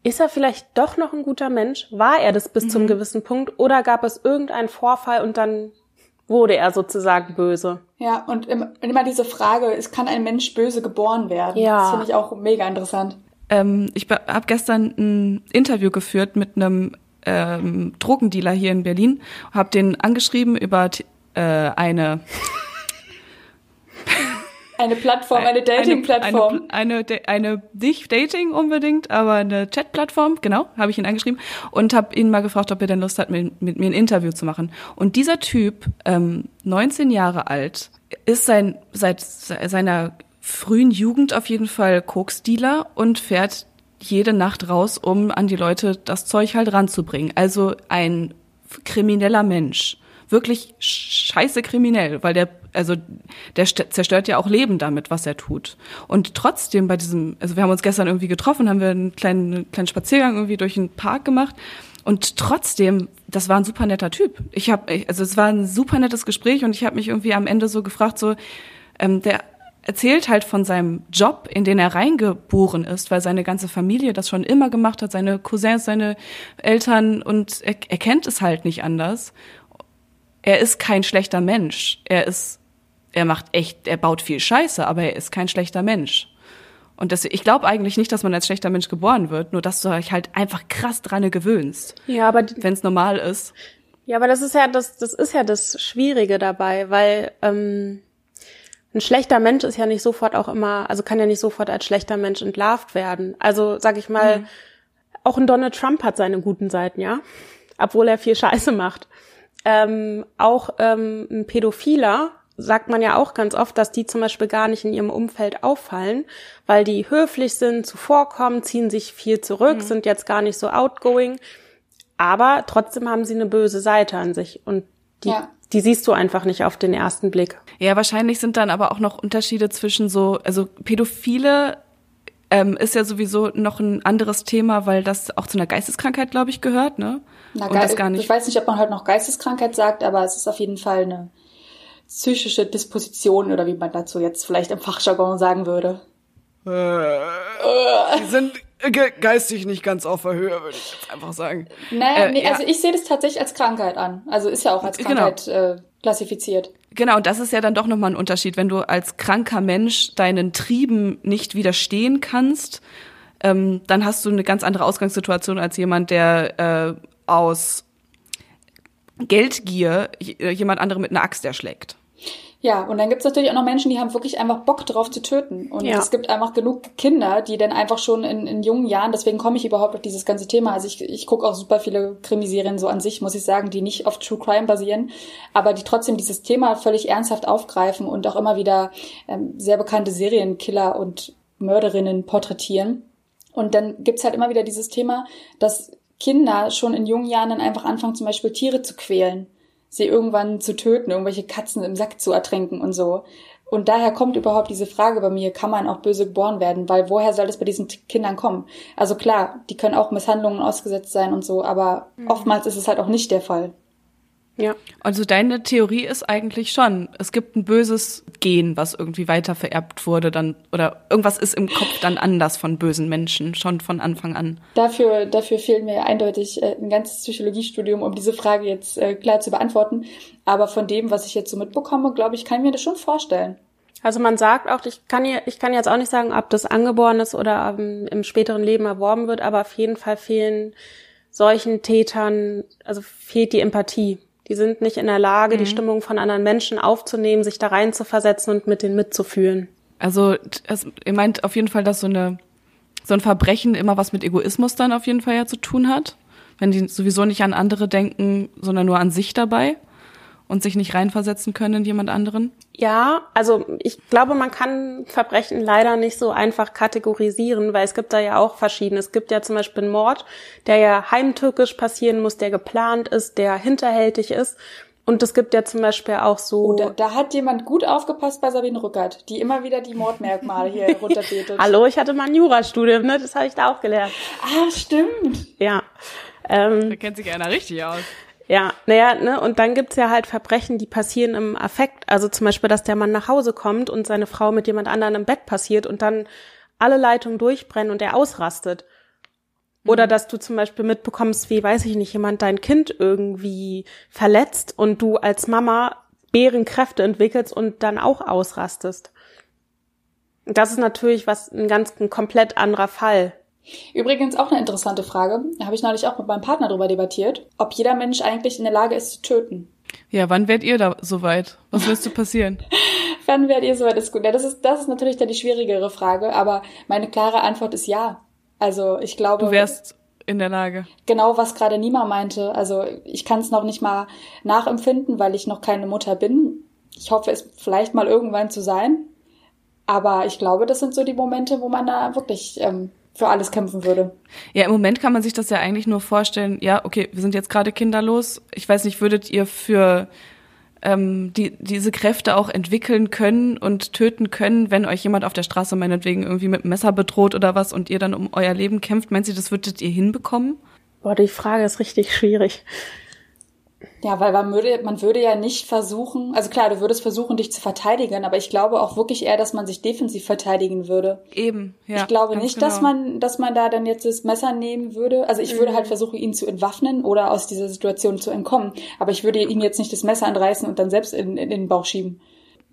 ist er vielleicht doch noch ein guter Mensch? War er das bis mhm. zum gewissen Punkt? Oder gab es irgendeinen Vorfall und dann wurde er sozusagen böse? Ja, und immer diese Frage, es kann ein Mensch böse geboren werden. Ja. Das finde ich auch mega interessant. Ähm, ich habe gestern ein Interview geführt mit einem ähm, Drogendealer hier in Berlin, habe den angeschrieben über äh, eine eine Plattform, eine Dating-Plattform. Eine, eine, eine, nicht Dating unbedingt, aber eine Chat-Plattform, genau, habe ich ihn angeschrieben und habe ihn mal gefragt, ob er denn Lust hat, mit, mit mir ein Interview zu machen. Und dieser Typ, ähm, 19 Jahre alt, ist sein, seit seiner frühen Jugend auf jeden Fall Koksdealer und fährt jede Nacht raus, um an die Leute das Zeug halt ranzubringen. Also ein krimineller Mensch. Wirklich scheiße kriminell, weil der, also der zerstört ja auch Leben damit, was er tut. Und trotzdem bei diesem, also wir haben uns gestern irgendwie getroffen, haben wir einen kleinen, einen kleinen Spaziergang irgendwie durch den Park gemacht. Und trotzdem, das war ein super netter Typ. Ich habe, also es war ein super nettes Gespräch und ich habe mich irgendwie am Ende so gefragt, so, ähm, der erzählt halt von seinem Job, in den er reingeboren ist, weil seine ganze Familie das schon immer gemacht hat, seine Cousins, seine Eltern und er, er kennt es halt nicht anders. Er ist kein schlechter Mensch. Er ist, er macht echt, er baut viel Scheiße, aber er ist kein schlechter Mensch. Und das, ich glaube eigentlich nicht, dass man als schlechter Mensch geboren wird, nur dass du dich halt einfach krass dran gewöhnst. Ja, aber wenn es normal ist. Ja, aber das ist ja das, das ist ja das Schwierige dabei, weil ähm, ein schlechter Mensch ist ja nicht sofort auch immer, also kann ja nicht sofort als schlechter Mensch entlarvt werden. Also sag ich mal, mhm. auch ein Donald Trump hat seine guten Seiten, ja, obwohl er viel Scheiße macht. Ähm, auch ähm, ein Pädophiler sagt man ja auch ganz oft, dass die zum Beispiel gar nicht in ihrem Umfeld auffallen, weil die höflich sind, zuvorkommen, ziehen sich viel zurück, mhm. sind jetzt gar nicht so outgoing, aber trotzdem haben sie eine böse Seite an sich und die ja die siehst du einfach nicht auf den ersten Blick. Ja, wahrscheinlich sind dann aber auch noch Unterschiede zwischen so, also Pädophile ähm, ist ja sowieso noch ein anderes Thema, weil das auch zu einer Geisteskrankheit, glaube ich, gehört, ne? Na, Und das gar nicht. Ich weiß nicht, ob man halt noch Geisteskrankheit sagt, aber es ist auf jeden Fall eine psychische Disposition oder wie man dazu jetzt vielleicht im Fachjargon sagen würde. Äh, die sind geistig nicht ganz auf der Höhe, würde ich jetzt einfach sagen. Naja, äh, nee, ja. also ich sehe das tatsächlich als Krankheit an. Also ist ja auch als genau. Krankheit genau. äh, klassifiziert. Genau, und das ist ja dann doch nochmal ein Unterschied, wenn du als kranker Mensch deinen Trieben nicht widerstehen kannst, ähm, dann hast du eine ganz andere Ausgangssituation als jemand, der äh, aus Geldgier jemand andere mit einer Axt erschlägt. Ja, und dann gibt's natürlich auch noch Menschen, die haben wirklich einfach Bock drauf zu töten. Und ja. es gibt einfach genug Kinder, die dann einfach schon in, in jungen Jahren, deswegen komme ich überhaupt auf dieses ganze Thema. Also ich, ich gucke auch super viele Krimiserien so an sich, muss ich sagen, die nicht auf True Crime basieren, aber die trotzdem dieses Thema völlig ernsthaft aufgreifen und auch immer wieder ähm, sehr bekannte Serienkiller und Mörderinnen porträtieren. Und dann gibt's halt immer wieder dieses Thema, dass Kinder schon in jungen Jahren dann einfach anfangen, zum Beispiel Tiere zu quälen, sie irgendwann zu töten, irgendwelche Katzen im Sack zu ertränken und so. Und daher kommt überhaupt diese Frage bei mir, kann man auch böse geboren werden? Weil woher soll das bei diesen Kindern kommen? Also klar, die können auch Misshandlungen ausgesetzt sein und so, aber mhm. oftmals ist es halt auch nicht der Fall. Ja. Also deine Theorie ist eigentlich schon, es gibt ein böses Gen, was irgendwie weiter vererbt wurde, dann oder irgendwas ist im Kopf dann anders von bösen Menschen schon von Anfang an. Dafür, dafür fehlen mir eindeutig äh, ein ganzes Psychologiestudium, um diese Frage jetzt äh, klar zu beantworten. Aber von dem, was ich jetzt so mitbekomme, glaube ich, kann ich mir das schon vorstellen. Also man sagt auch, ich kann, hier, ich kann jetzt auch nicht sagen, ob das angeboren ist oder um, im späteren Leben erworben wird, aber auf jeden Fall fehlen solchen Tätern, also fehlt die Empathie. Die sind nicht in der Lage, mhm. die Stimmung von anderen Menschen aufzunehmen, sich da rein zu versetzen und mit denen mitzufühlen. Also es, ihr meint auf jeden Fall, dass so eine so ein Verbrechen immer was mit Egoismus dann auf jeden Fall ja zu tun hat, wenn die sowieso nicht an andere denken, sondern nur an sich dabei und sich nicht reinversetzen können in jemand anderen? Ja, also ich glaube, man kann Verbrechen leider nicht so einfach kategorisieren, weil es gibt da ja auch verschiedene. Es gibt ja zum Beispiel einen Mord, der ja heimtückisch passieren muss, der geplant ist, der hinterhältig ist. Und es gibt ja zum Beispiel auch so. Oh, da, da, hat jemand gut aufgepasst bei Sabine Rückert, die immer wieder die Mordmerkmale hier (laughs) runterbetet. Hallo, ich hatte mal ein Jurastudium, ne? Das habe ich da auch gelernt. Ah, stimmt. Ja. Ähm, da kennt sich einer richtig aus. Ja, naja, ne, und dann gibt's ja halt Verbrechen, die passieren im Affekt. Also zum Beispiel, dass der Mann nach Hause kommt und seine Frau mit jemand anderem im Bett passiert und dann alle Leitungen durchbrennen und er ausrastet. Oder mhm. dass du zum Beispiel mitbekommst, wie, weiß ich nicht, jemand dein Kind irgendwie verletzt und du als Mama Bärenkräfte entwickelst und dann auch ausrastest. Das ist natürlich was, ein ganz, ein komplett anderer Fall. Übrigens auch eine interessante Frage, da habe ich neulich auch mit meinem Partner darüber debattiert, ob jeder Mensch eigentlich in der Lage ist zu töten. Ja, wann werdet ihr da soweit? Was müsste passieren? (laughs) wann werdet ihr soweit? Ist gut. Ja, das ist, das ist natürlich dann die schwierigere Frage, aber meine klare Antwort ist ja. Also ich glaube. Du wärst in der Lage. Genau, was gerade Nima meinte. Also ich kann es noch nicht mal nachempfinden, weil ich noch keine Mutter bin. Ich hoffe, es vielleicht mal irgendwann zu sein. Aber ich glaube, das sind so die Momente, wo man da wirklich ähm, für alles kämpfen würde. Ja, im Moment kann man sich das ja eigentlich nur vorstellen, ja, okay, wir sind jetzt gerade kinderlos. Ich weiß nicht, würdet ihr für ähm, die, diese Kräfte auch entwickeln können und töten können, wenn euch jemand auf der Straße meinetwegen irgendwie mit einem Messer bedroht oder was und ihr dann um euer Leben kämpft? Meint ihr, das würdet ihr hinbekommen? Boah, die Frage ist richtig schwierig. Ja, weil man würde, man würde ja nicht versuchen, also klar, du würdest versuchen, dich zu verteidigen, aber ich glaube auch wirklich eher, dass man sich defensiv verteidigen würde. Eben, ja. Ich glaube nicht, genau. dass man, dass man da dann jetzt das Messer nehmen würde. Also ich mhm. würde halt versuchen, ihn zu entwaffnen oder aus dieser Situation zu entkommen. Aber ich würde ihm jetzt nicht das Messer anreißen und dann selbst in, in den Bauch schieben.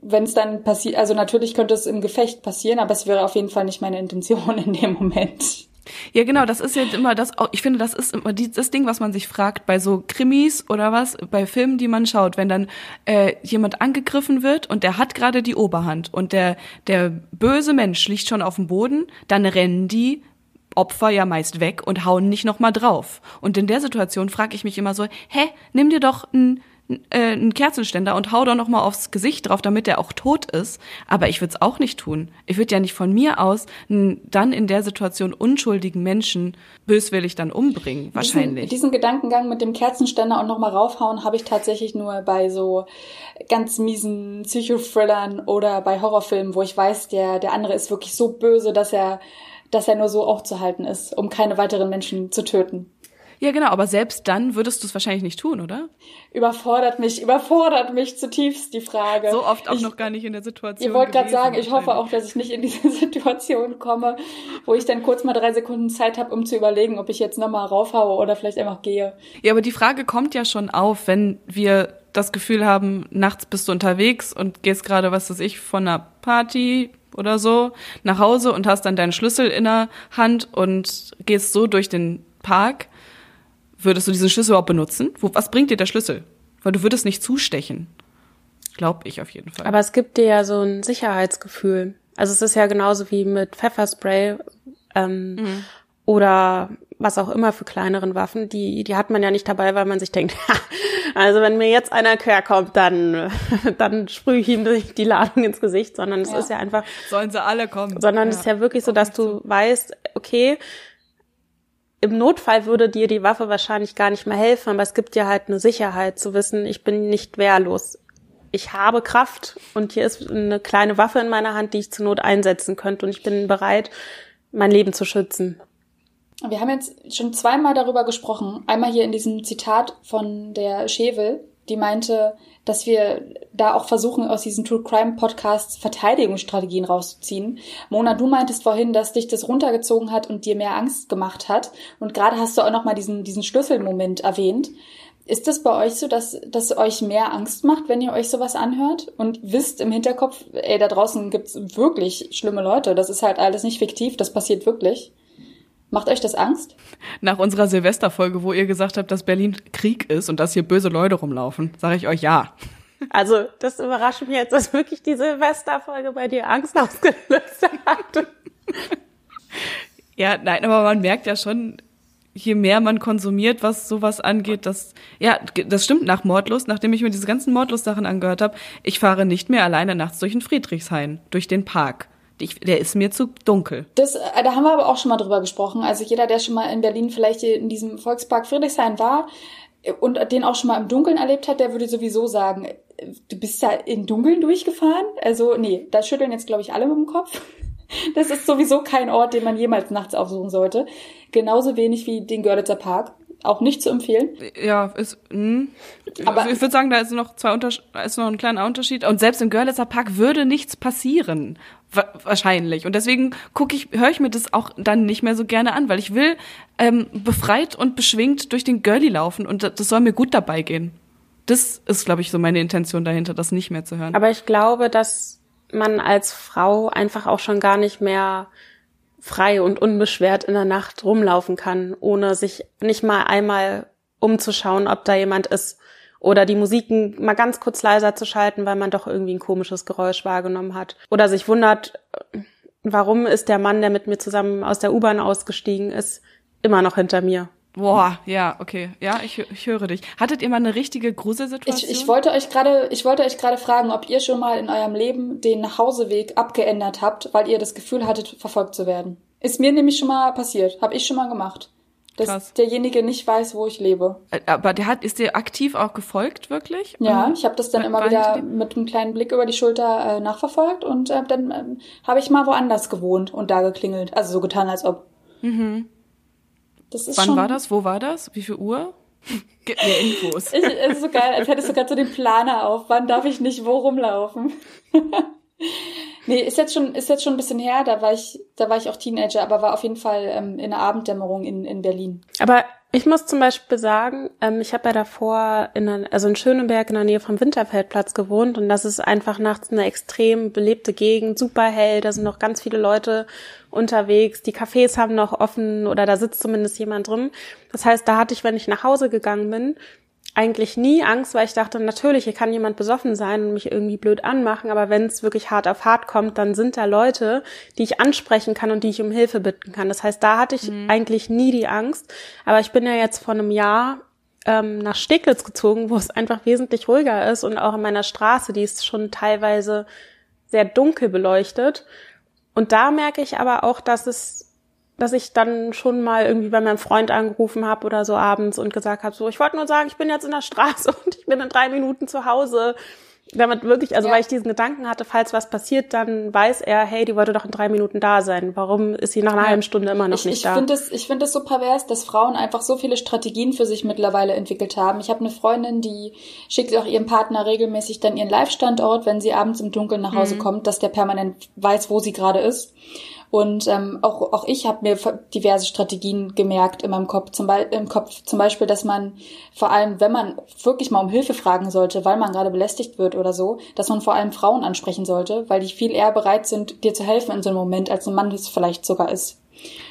Wenn es dann passiert, also natürlich könnte es im Gefecht passieren, aber es wäre auf jeden Fall nicht meine Intention in dem Moment. Ja, genau, das ist jetzt immer das, ich finde, das ist immer das Ding, was man sich fragt bei so Krimis oder was, bei Filmen, die man schaut, wenn dann äh, jemand angegriffen wird und der hat gerade die Oberhand und der, der böse Mensch liegt schon auf dem Boden, dann rennen die Opfer ja meist weg und hauen nicht nochmal drauf. Und in der Situation frage ich mich immer so, hä, nimm dir doch ein äh, einen Kerzenständer und hau doch noch mal aufs Gesicht drauf, damit er auch tot ist. Aber ich würde es auch nicht tun. Ich würde ja nicht von mir aus einen dann in der Situation unschuldigen Menschen böswillig dann umbringen, wahrscheinlich. Diesen, diesen Gedankengang mit dem Kerzenständer und noch mal raufhauen habe ich tatsächlich nur bei so ganz miesen Psychothrillern oder bei Horrorfilmen, wo ich weiß, der der andere ist wirklich so böse, dass er dass er nur so aufzuhalten ist, um keine weiteren Menschen zu töten. Ja, genau, aber selbst dann würdest du es wahrscheinlich nicht tun, oder? Überfordert mich, überfordert mich zutiefst die Frage. So oft auch ich, noch gar nicht in der Situation. Ihr wollt gerade sagen, ich hoffe auch, dass ich nicht in diese (laughs) Situation komme, wo ich dann kurz mal drei Sekunden Zeit habe, um zu überlegen, ob ich jetzt nochmal raufhaue oder vielleicht einfach gehe. Ja, aber die Frage kommt ja schon auf, wenn wir das Gefühl haben, nachts bist du unterwegs und gehst gerade, was weiß ich, von einer Party oder so nach Hause und hast dann deinen Schlüssel in der Hand und gehst so durch den Park Würdest du diesen Schlüssel überhaupt benutzen? Wo, was bringt dir der Schlüssel? Weil du würdest nicht zustechen. Glaub ich auf jeden Fall. Aber es gibt dir ja so ein Sicherheitsgefühl. Also es ist ja genauso wie mit Pfefferspray ähm, mhm. oder was auch immer für kleineren Waffen. Die, die hat man ja nicht dabei, weil man sich denkt, (laughs) Also wenn mir jetzt einer quer kommt, dann, (laughs) dann sprühe ich ihm die Ladung ins Gesicht, sondern es ja. ist ja einfach. Sollen sie alle kommen. Sondern ja. es ist ja wirklich so, dass du weißt, okay, im Notfall würde dir die Waffe wahrscheinlich gar nicht mehr helfen, aber es gibt dir halt eine Sicherheit zu wissen, ich bin nicht wehrlos. Ich habe Kraft und hier ist eine kleine Waffe in meiner Hand, die ich zur Not einsetzen könnte und ich bin bereit, mein Leben zu schützen. Wir haben jetzt schon zweimal darüber gesprochen. Einmal hier in diesem Zitat von der Schevel, die meinte, dass wir da auch versuchen, aus diesen True Crime Podcasts Verteidigungsstrategien rauszuziehen. Mona, du meintest vorhin, dass dich das runtergezogen hat und dir mehr Angst gemacht hat. Und gerade hast du auch nochmal diesen, diesen Schlüsselmoment erwähnt. Ist das bei euch so, dass das euch mehr Angst macht, wenn ihr euch sowas anhört und wisst im Hinterkopf, ey, da draußen gibt's wirklich schlimme Leute. Das ist halt alles nicht fiktiv, das passiert wirklich. Macht euch das Angst? Nach unserer Silvesterfolge, wo ihr gesagt habt, dass Berlin Krieg ist und dass hier böse Leute rumlaufen, sage ich euch ja. Also, das überrascht mich jetzt, dass wirklich die Silvesterfolge bei dir Angst ausgelöst hat. ja, nein, aber man merkt ja schon, je mehr man konsumiert, was sowas angeht, das ja, das stimmt nach Mordlust, nachdem ich mir diese ganzen Mordlust-Sachen angehört habe, ich fahre nicht mehr alleine nachts durch den Friedrichshain, durch den Park. Ich, der ist mir zu dunkel. Das, äh, da haben wir aber auch schon mal drüber gesprochen. Also jeder, der schon mal in Berlin vielleicht in diesem Volkspark Friedrichshain war äh, und den auch schon mal im Dunkeln erlebt hat, der würde sowieso sagen, äh, du bist da im Dunkeln durchgefahren? Also nee, da schütteln jetzt glaube ich alle mit dem Kopf. (laughs) Das ist sowieso kein Ort, den man jemals nachts aufsuchen sollte. Genauso wenig wie den Görlitzer Park auch nicht zu empfehlen. Ja, ist, mh. Hm. aber ich würde sagen, da ist noch zwei Unterschied, ist noch ein kleiner Unterschied. Und selbst im Görlitzer Park würde nichts passieren, wahrscheinlich. Und deswegen gucke ich, höre ich mir das auch dann nicht mehr so gerne an, weil ich will ähm, befreit und beschwingt durch den Görli laufen und das soll mir gut dabei gehen. Das ist, glaube ich, so meine Intention dahinter, das nicht mehr zu hören. Aber ich glaube, dass man als Frau einfach auch schon gar nicht mehr frei und unbeschwert in der Nacht rumlaufen kann, ohne sich nicht mal einmal umzuschauen, ob da jemand ist. Oder die Musiken mal ganz kurz leiser zu schalten, weil man doch irgendwie ein komisches Geräusch wahrgenommen hat. Oder sich wundert, warum ist der Mann, der mit mir zusammen aus der U-Bahn ausgestiegen ist, immer noch hinter mir. Boah, ja, okay. Ja, ich, ich höre dich. Hattet ihr mal eine richtige Gruselsituation? Ich, ich wollte euch gerade, ich wollte euch gerade fragen, ob ihr schon mal in eurem Leben den Nachhauseweg abgeändert habt, weil ihr das Gefühl hattet, verfolgt zu werden. Ist mir nämlich schon mal passiert. Hab ich schon mal gemacht. Dass Krass. derjenige nicht weiß, wo ich lebe. Äh, aber der hat, ist dir aktiv auch gefolgt, wirklich? Ja, ich habe das dann immer wieder mit einem kleinen Blick über die Schulter äh, nachverfolgt und äh, dann äh, habe ich mal woanders gewohnt und da geklingelt. Also so getan, als ob. Mhm. Das ist Wann schon... war das? Wo war das? Wie viel Uhr? (laughs) Gib mir Infos. ich, es ist so geil, als hättest du gerade so den Planer auf. Wann darf ich nicht wo rumlaufen? (laughs) nee, ist jetzt schon, ist jetzt schon ein bisschen her. Da war ich, da war ich auch Teenager, aber war auf jeden Fall ähm, in der Abenddämmerung in, in Berlin. Aber ich muss zum Beispiel sagen, ähm, ich habe ja davor in, einer, also in Schöneberg in der Nähe vom Winterfeldplatz gewohnt und das ist einfach nachts eine extrem belebte Gegend, super hell, da sind noch ganz viele Leute unterwegs, die Cafés haben noch offen oder da sitzt zumindest jemand drin. Das heißt, da hatte ich, wenn ich nach Hause gegangen bin, eigentlich nie Angst, weil ich dachte, natürlich, hier kann jemand besoffen sein und mich irgendwie blöd anmachen, aber wenn es wirklich hart auf hart kommt, dann sind da Leute, die ich ansprechen kann und die ich um Hilfe bitten kann. Das heißt, da hatte ich mhm. eigentlich nie die Angst. Aber ich bin ja jetzt vor einem Jahr ähm, nach Steglitz gezogen, wo es einfach wesentlich ruhiger ist und auch in meiner Straße, die ist schon teilweise sehr dunkel beleuchtet. Und da merke ich aber auch, dass es dass ich dann schon mal irgendwie bei meinem Freund angerufen habe oder so abends und gesagt habe, so, ich wollte nur sagen, ich bin jetzt in der Straße (laughs) und ich bin in drei Minuten zu Hause. Damit wirklich, also ja. weil ich diesen Gedanken hatte, falls was passiert, dann weiß er, hey, die wollte doch in drei Minuten da sein. Warum ist sie nach einer ja. halben Stunde immer noch ich, nicht ich da? Find es, ich finde es so pervers, dass Frauen einfach so viele Strategien für sich mittlerweile entwickelt haben. Ich habe eine Freundin, die schickt auch ihrem Partner regelmäßig dann ihren Live-Standort, wenn sie abends im Dunkeln nach Hause mhm. kommt, dass der permanent weiß, wo sie gerade ist. Und ähm, auch, auch ich habe mir diverse Strategien gemerkt in meinem Kopf. Zum, Be im Kopf zum Beispiel, dass man vor allem, wenn man wirklich mal um Hilfe fragen sollte, weil man gerade belästigt wird oder so, dass man vor allem Frauen ansprechen sollte, weil die viel eher bereit sind, dir zu helfen in so einem Moment, als ein Mann es vielleicht sogar ist.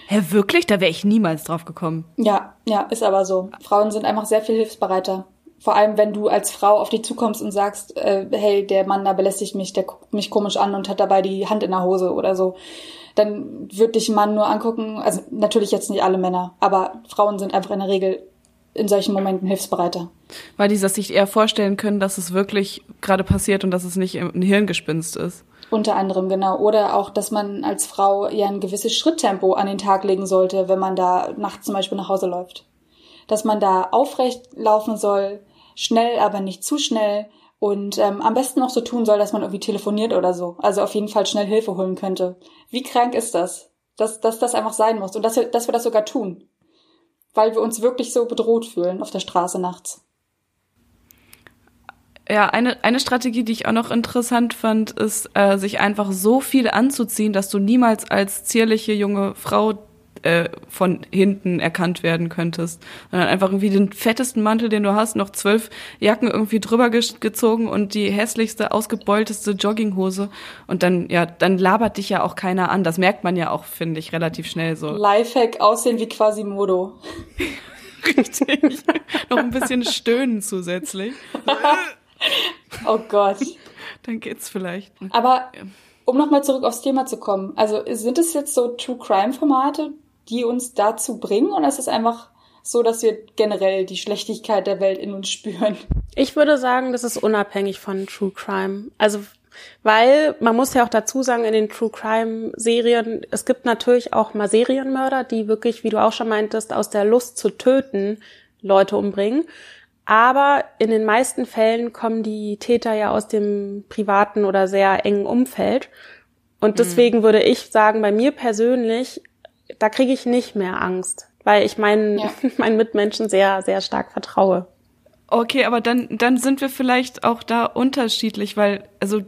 Hä, wirklich? Da wäre ich niemals drauf gekommen. Ja, ja, ist aber so. Frauen sind einfach sehr viel hilfsbereiter. Vor allem, wenn du als Frau auf die zukommst und sagst, äh, hey, der Mann da belästigt mich, der guckt mich komisch an und hat dabei die Hand in der Hose oder so dann wird dich ein Mann nur angucken, also natürlich jetzt nicht alle Männer, aber Frauen sind einfach in der Regel in solchen Momenten hilfsbereiter. Weil die sich eher vorstellen können, dass es wirklich gerade passiert und dass es nicht ein Hirngespinst ist. Unter anderem, genau. Oder auch, dass man als Frau ja ein gewisses Schritttempo an den Tag legen sollte, wenn man da nachts zum Beispiel nach Hause läuft. Dass man da aufrecht laufen soll, schnell, aber nicht zu schnell und ähm, am besten noch so tun soll, dass man irgendwie telefoniert oder so. Also auf jeden Fall schnell Hilfe holen könnte. Wie krank ist das? Dass, dass das einfach sein muss und dass wir, dass wir das sogar tun. Weil wir uns wirklich so bedroht fühlen auf der Straße nachts. Ja, eine, eine Strategie, die ich auch noch interessant fand, ist, äh, sich einfach so viel anzuziehen, dass du niemals als zierliche junge Frau äh, von hinten erkannt werden könntest. Sondern einfach irgendwie den fettesten Mantel, den du hast, noch zwölf Jacken irgendwie drüber ge gezogen und die hässlichste, ausgebeulteste Jogginghose. Und dann, ja, dann labert dich ja auch keiner an. Das merkt man ja auch, finde ich, relativ schnell so. Lifehack aussehen wie quasi Modo. (laughs) Richtig. noch ein bisschen stöhnen zusätzlich. (laughs) oh Gott. Dann geht's vielleicht. Aber um nochmal zurück aufs Thema zu kommen, also sind es jetzt so True Crime Formate, die uns dazu bringen oder ist es einfach so, dass wir generell die Schlechtigkeit der Welt in uns spüren? Ich würde sagen, das ist unabhängig von True Crime. Also weil man muss ja auch dazu sagen, in den True Crime Serien, es gibt natürlich auch mal Serienmörder, die wirklich, wie du auch schon meintest, aus der Lust zu töten Leute umbringen. Aber in den meisten Fällen kommen die Täter ja aus dem privaten oder sehr engen Umfeld. Und mhm. deswegen mhm. würde ich sagen, bei mir persönlich da kriege ich nicht mehr Angst, weil ich meinen, ja. (laughs) meinen Mitmenschen sehr, sehr stark vertraue. Okay, aber dann, dann sind wir vielleicht auch da unterschiedlich, weil, also,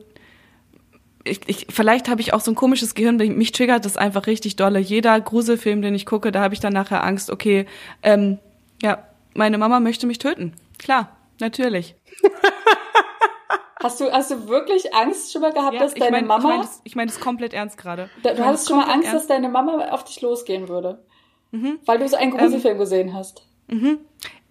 ich, ich, vielleicht habe ich auch so ein komisches Gehirn, mich triggert das einfach richtig dolle. Jeder Gruselfilm, den ich gucke, da habe ich dann nachher Angst, okay, ähm, ja, meine Mama möchte mich töten. Klar, natürlich. (laughs) Hast du, hast du wirklich Angst schon mal gehabt, ja, dass deine mein, Mama. Ich meine das, ich mein das komplett ernst gerade. Da, du hattest schon mal Angst, ernst. dass deine Mama auf dich losgehen würde. Mhm. Weil du so einen Gruselfilm ähm, gesehen hast. Mhm.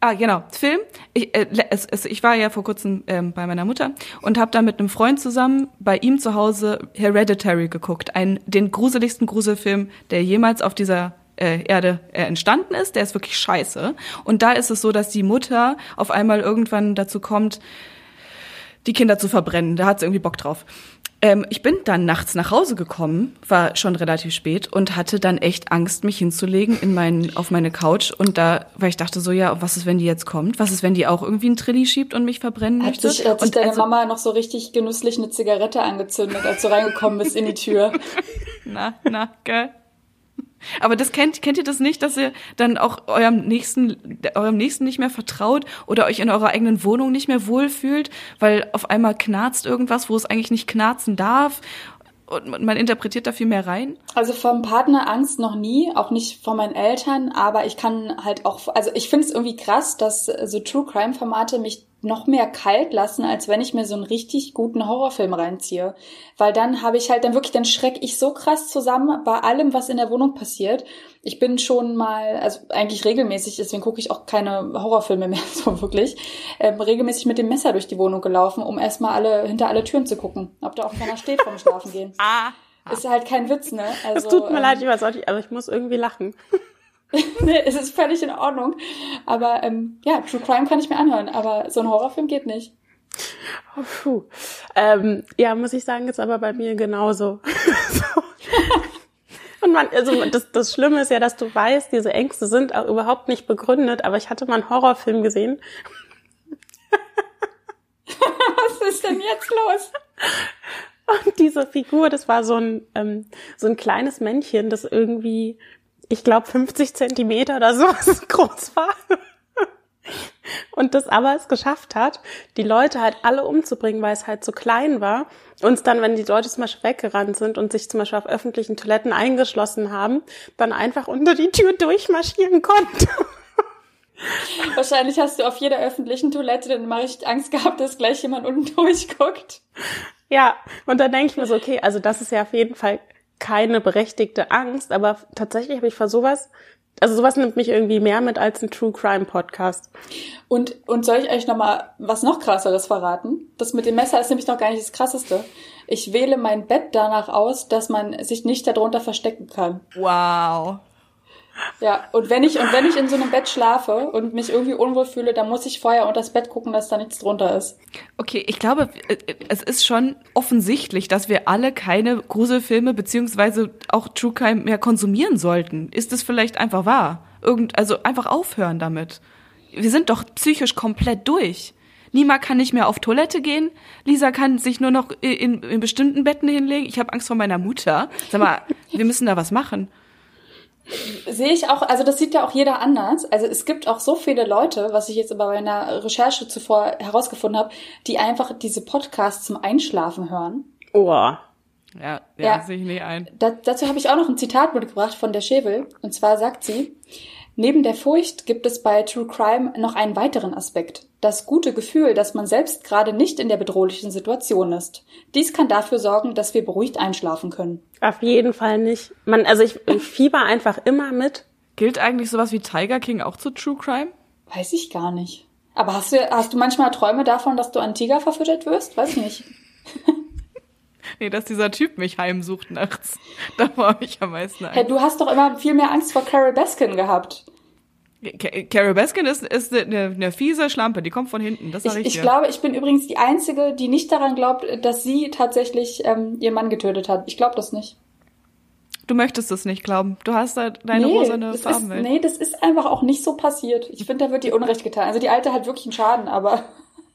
Ah, genau. Film. Ich, äh, es, es, ich war ja vor kurzem ähm, bei meiner Mutter und habe da mit einem Freund zusammen bei ihm zu Hause Hereditary geguckt. Einen, den gruseligsten Gruselfilm, der jemals auf dieser äh, Erde äh, entstanden ist. Der ist wirklich scheiße. Und da ist es so, dass die Mutter auf einmal irgendwann dazu kommt, die Kinder zu verbrennen. Da hat sie irgendwie Bock drauf. Ähm, ich bin dann nachts nach Hause gekommen, war schon relativ spät und hatte dann echt Angst, mich hinzulegen in mein, auf meine Couch. Und da, weil ich dachte so, ja, was ist, wenn die jetzt kommt? Was ist, wenn die auch irgendwie einen Trilli schiebt und mich verbrennen hat möchte? Sich, hat sich deine also, Mama noch so richtig genüsslich eine Zigarette angezündet, als du reingekommen bist in die Tür? (laughs) na, na, geil. Aber das kennt, kennt ihr das nicht, dass ihr dann auch eurem Nächsten, eurem Nächsten nicht mehr vertraut oder euch in eurer eigenen Wohnung nicht mehr wohlfühlt, weil auf einmal knarzt irgendwas, wo es eigentlich nicht knarzen darf und man interpretiert da viel mehr rein? Also vom Partner Angst noch nie, auch nicht von meinen Eltern, aber ich kann halt auch, also ich finde es irgendwie krass, dass so True Crime Formate mich noch mehr kalt lassen, als wenn ich mir so einen richtig guten Horrorfilm reinziehe. Weil dann habe ich halt, dann wirklich, dann schreck ich so krass zusammen bei allem, was in der Wohnung passiert. Ich bin schon mal, also eigentlich regelmäßig, deswegen gucke ich auch keine Horrorfilme (laughs) mehr so wirklich, ähm, regelmäßig mit dem Messer durch die Wohnung gelaufen, um erstmal alle, hinter alle Türen zu gucken, ob da auch keiner steht vorm Schlafengehen. (laughs) ah. Ist halt kein Witz, ne? Also, es tut mir ähm, leid, ich weiß auch nicht, aber ich muss irgendwie lachen. (laughs) nee, es ist völlig in Ordnung. Aber ähm, ja, True Crime kann ich mir anhören, aber so ein Horrorfilm geht nicht. Oh, puh. Ähm, ja, muss ich sagen, ist aber bei mir genauso. so. (laughs) Und man, also das, das Schlimme ist ja, dass du weißt, diese Ängste sind auch überhaupt nicht begründet, aber ich hatte mal einen Horrorfilm gesehen. (laughs) Was ist denn jetzt los? Und diese Figur, das war so ein, ähm, so ein kleines Männchen, das irgendwie ich glaube, 50 Zentimeter oder so (laughs) groß war. Und das aber es geschafft hat, die Leute halt alle umzubringen, weil es halt so klein war. Und dann, wenn die Leute zum Beispiel weggerannt sind und sich zum Beispiel auf öffentlichen Toiletten eingeschlossen haben, dann einfach unter die Tür durchmarschieren konnte. (laughs) Wahrscheinlich hast du auf jeder öffentlichen Toilette dann mal richtig Angst gehabt, dass gleich jemand unten (laughs) durchguckt. Ja, und dann denke ich mir so, okay, also das ist ja auf jeden Fall keine berechtigte Angst, aber tatsächlich habe ich vor sowas, also sowas nimmt mich irgendwie mehr mit als ein True Crime Podcast. Und, und soll ich euch nochmal was noch krasseres verraten? Das mit dem Messer ist nämlich noch gar nicht das krasseste. Ich wähle mein Bett danach aus, dass man sich nicht darunter verstecken kann. Wow. Ja, und wenn ich, und wenn ich in so einem Bett schlafe und mich irgendwie unwohl fühle, dann muss ich vorher unter das Bett gucken, dass da nichts drunter ist. Okay, ich glaube, äh, es ist schon offensichtlich, dass wir alle keine Gruselfilme beziehungsweise auch True Crime mehr konsumieren sollten. Ist es vielleicht einfach wahr? Irgend, also einfach aufhören damit. Wir sind doch psychisch komplett durch. Nima kann nicht mehr auf Toilette gehen. Lisa kann sich nur noch in, in bestimmten Betten hinlegen. Ich habe Angst vor meiner Mutter. Sag mal, wir müssen da was machen. Sehe ich auch, also das sieht ja auch jeder anders. Also es gibt auch so viele Leute, was ich jetzt aber bei einer Recherche zuvor herausgefunden habe, die einfach diese Podcasts zum Einschlafen hören. Oh. Ja, ja, ja. sehe ich nicht ein. Da, dazu habe ich auch noch ein Zitat mitgebracht von der Schevel. Und zwar sagt sie, Neben der Furcht gibt es bei True Crime noch einen weiteren Aspekt. Das gute Gefühl, dass man selbst gerade nicht in der bedrohlichen Situation ist. Dies kann dafür sorgen, dass wir beruhigt einschlafen können. Auf jeden Fall nicht. Man, also ich, ich fieber einfach immer mit. Gilt eigentlich sowas wie Tiger King auch zu True Crime? Weiß ich gar nicht. Aber hast du, hast du manchmal Träume davon, dass du an Tiger verfüttert wirst? Weiß ich nicht. (laughs) nee, dass dieser Typ mich heimsucht nachts. (laughs) Da war ich am meisten Angst. Hey, du hast doch immer viel mehr Angst vor Carol Baskin gehabt. Carol Baskin ist, ist eine, eine fiese Schlampe, die kommt von hinten, das sag ich, ich Ich glaube, ich bin übrigens die Einzige, die nicht daran glaubt, dass sie tatsächlich ähm, ihren Mann getötet hat. Ich glaube das nicht. Du möchtest es nicht glauben. Du hast da deine nee, rosane Farbenwelt. nee, das ist einfach auch nicht so passiert. Ich finde, da wird ihr Unrecht getan. Also die Alte hat wirklich einen Schaden, aber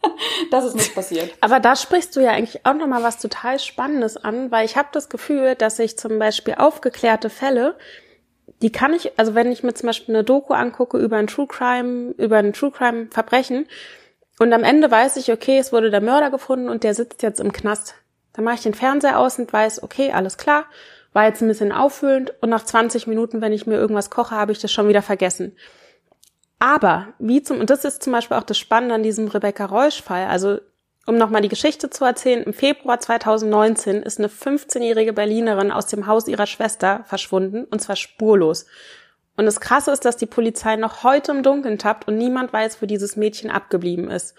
(laughs) das ist nicht passiert. (laughs) Aber da sprichst du ja eigentlich auch nochmal was total Spannendes an, weil ich habe das Gefühl, dass ich zum Beispiel aufgeklärte Fälle, die kann ich, also wenn ich mir zum Beispiel eine Doku angucke über ein True Crime, über ein True Crime Verbrechen und am Ende weiß ich, okay, es wurde der Mörder gefunden und der sitzt jetzt im Knast. Dann mache ich den Fernseher aus und weiß, okay, alles klar, war jetzt ein bisschen auffüllend und nach 20 Minuten, wenn ich mir irgendwas koche, habe ich das schon wieder vergessen. Aber wie zum, und das ist zum Beispiel auch das Spannende an diesem Rebecca Reusch-Fall, also um nochmal die Geschichte zu erzählen, im Februar 2019 ist eine 15-jährige Berlinerin aus dem Haus ihrer Schwester verschwunden, und zwar spurlos. Und das Krasse ist, dass die Polizei noch heute im Dunkeln tappt und niemand weiß, wo dieses Mädchen abgeblieben ist.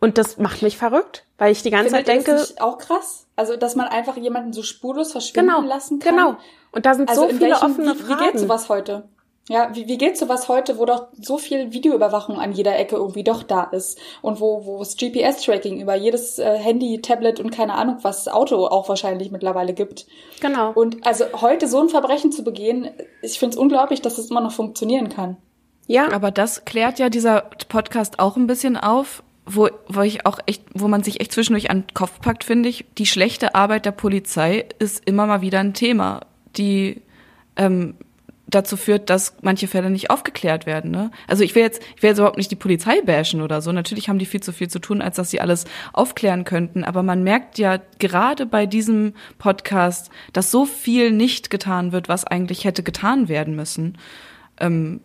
Und das macht mich verrückt, weil ich die ganze Findet Zeit denke. Das auch krass? Also, dass man einfach jemanden so spurlos verschwinden genau, lassen kann. Genau. Und da sind also so viele welchen, offene Fragen. Wie geht sowas heute? Ja, wie, wie geht sowas heute, wo doch so viel Videoüberwachung an jeder Ecke irgendwie doch da ist und wo, wo es GPS-Tracking über jedes äh, Handy, Tablet und keine Ahnung was Auto auch wahrscheinlich mittlerweile gibt. Genau. Und also heute so ein Verbrechen zu begehen, ich finde es unglaublich, dass es immer noch funktionieren kann. Ja. Aber das klärt ja dieser Podcast auch ein bisschen auf, wo, wo ich auch echt, wo man sich echt zwischendurch an den Kopf packt, finde ich. Die schlechte Arbeit der Polizei ist immer mal wieder ein Thema. Die ähm, dazu führt, dass manche Fälle nicht aufgeklärt werden. Ne? Also ich will jetzt, ich will jetzt überhaupt nicht die Polizei bashen oder so. Natürlich haben die viel zu viel zu tun, als dass sie alles aufklären könnten. Aber man merkt ja gerade bei diesem Podcast, dass so viel nicht getan wird, was eigentlich hätte getan werden müssen. Ähm,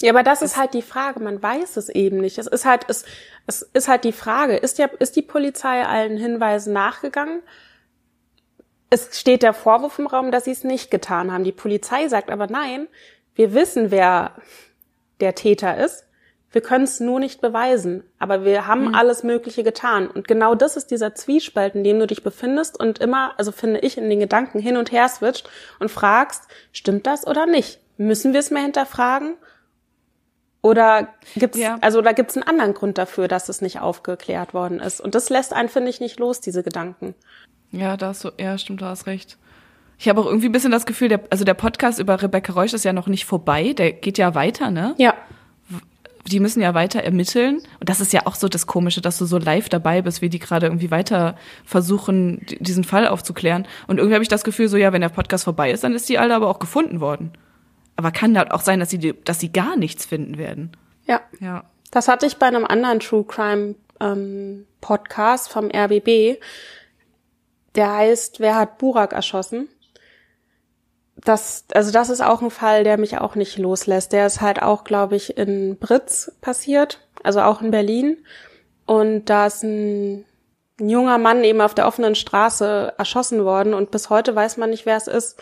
ja, aber das ist halt die Frage. Man weiß es eben nicht. Es ist halt, es, es ist halt die Frage. Ist ja, ist die Polizei allen Hinweisen nachgegangen? Es steht der Vorwurf im Raum, dass sie es nicht getan haben. Die Polizei sagt aber nein, wir wissen, wer der Täter ist. Wir können es nur nicht beweisen, aber wir haben mhm. alles Mögliche getan. Und genau das ist dieser Zwiespalt, in dem du dich befindest und immer, also finde ich, in den Gedanken hin und her switcht und fragst, stimmt das oder nicht? Müssen wir es mehr hinterfragen? Oder gibt's, ja. also da gibt's einen anderen Grund dafür, dass es nicht aufgeklärt worden ist. Und das lässt einen, finde ich, nicht los, diese Gedanken. Ja, da hast du, ja, stimmt, du hast recht. Ich habe auch irgendwie ein bisschen das Gefühl, der, also der Podcast über Rebecca Reusch ist ja noch nicht vorbei, der geht ja weiter, ne? Ja. Die müssen ja weiter ermitteln. Und das ist ja auch so das Komische, dass du so live dabei bist, wie die gerade irgendwie weiter versuchen, diesen Fall aufzuklären. Und irgendwie habe ich das Gefühl, so ja, wenn der Podcast vorbei ist, dann ist die Alte aber auch gefunden worden. Aber kann halt auch sein, dass sie, dass sie gar nichts finden werden. Ja. Ja. Das hatte ich bei einem anderen True Crime ähm, Podcast vom RBB der heißt, wer hat Burak erschossen? Das, also das ist auch ein Fall, der mich auch nicht loslässt. Der ist halt auch, glaube ich, in Britz passiert, also auch in Berlin. Und da ist ein, ein junger Mann eben auf der offenen Straße erschossen worden und bis heute weiß man nicht, wer es ist.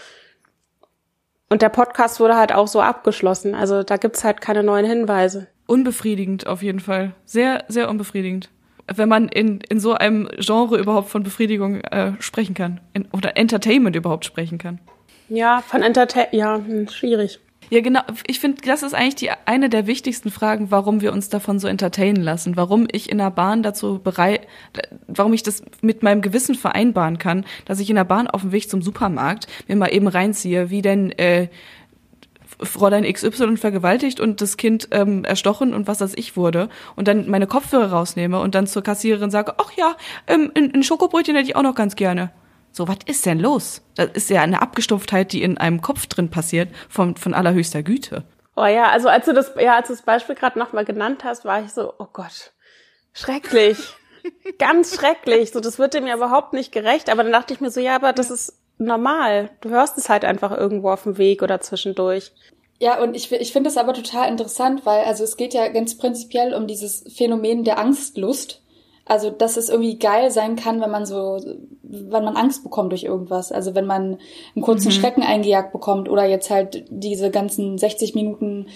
Und der Podcast wurde halt auch so abgeschlossen. Also da gibt's halt keine neuen Hinweise. Unbefriedigend auf jeden Fall. Sehr, sehr unbefriedigend wenn man in, in so einem Genre überhaupt von Befriedigung äh, sprechen kann in, oder Entertainment überhaupt sprechen kann. Ja, von Entertainment, ja, hm, schwierig. Ja, genau. Ich finde, das ist eigentlich die eine der wichtigsten Fragen, warum wir uns davon so entertainen lassen, warum ich in der Bahn dazu bereit, warum ich das mit meinem Gewissen vereinbaren kann, dass ich in der Bahn auf dem Weg zum Supermarkt mir mal eben reinziehe, wie denn äh, Fräulein XY vergewaltigt und das Kind ähm, erstochen und was das ich wurde und dann meine Kopfhörer rausnehme und dann zur Kassiererin sage, ach ja, ähm, ein, ein Schokobrötchen hätte ich auch noch ganz gerne. So, was ist denn los? Das ist ja eine Abgestumpftheit, die in einem Kopf drin passiert, von, von allerhöchster Güte. Oh ja, also als du das, ja, als du das Beispiel gerade nochmal genannt hast, war ich so, oh Gott, schrecklich. (laughs) Ganz schrecklich. So, das wird dem ja überhaupt nicht gerecht. Aber dann dachte ich mir so, ja, aber das ist normal. Du hörst es halt einfach irgendwo auf dem Weg oder zwischendurch. Ja, und ich, ich finde es aber total interessant, weil also es geht ja ganz prinzipiell um dieses Phänomen der Angstlust. Also, dass es irgendwie geil sein kann, wenn man so, wenn man Angst bekommt durch irgendwas. Also, wenn man einen kurzen mhm. Schrecken eingejagt bekommt oder jetzt halt diese ganzen 60 Minuten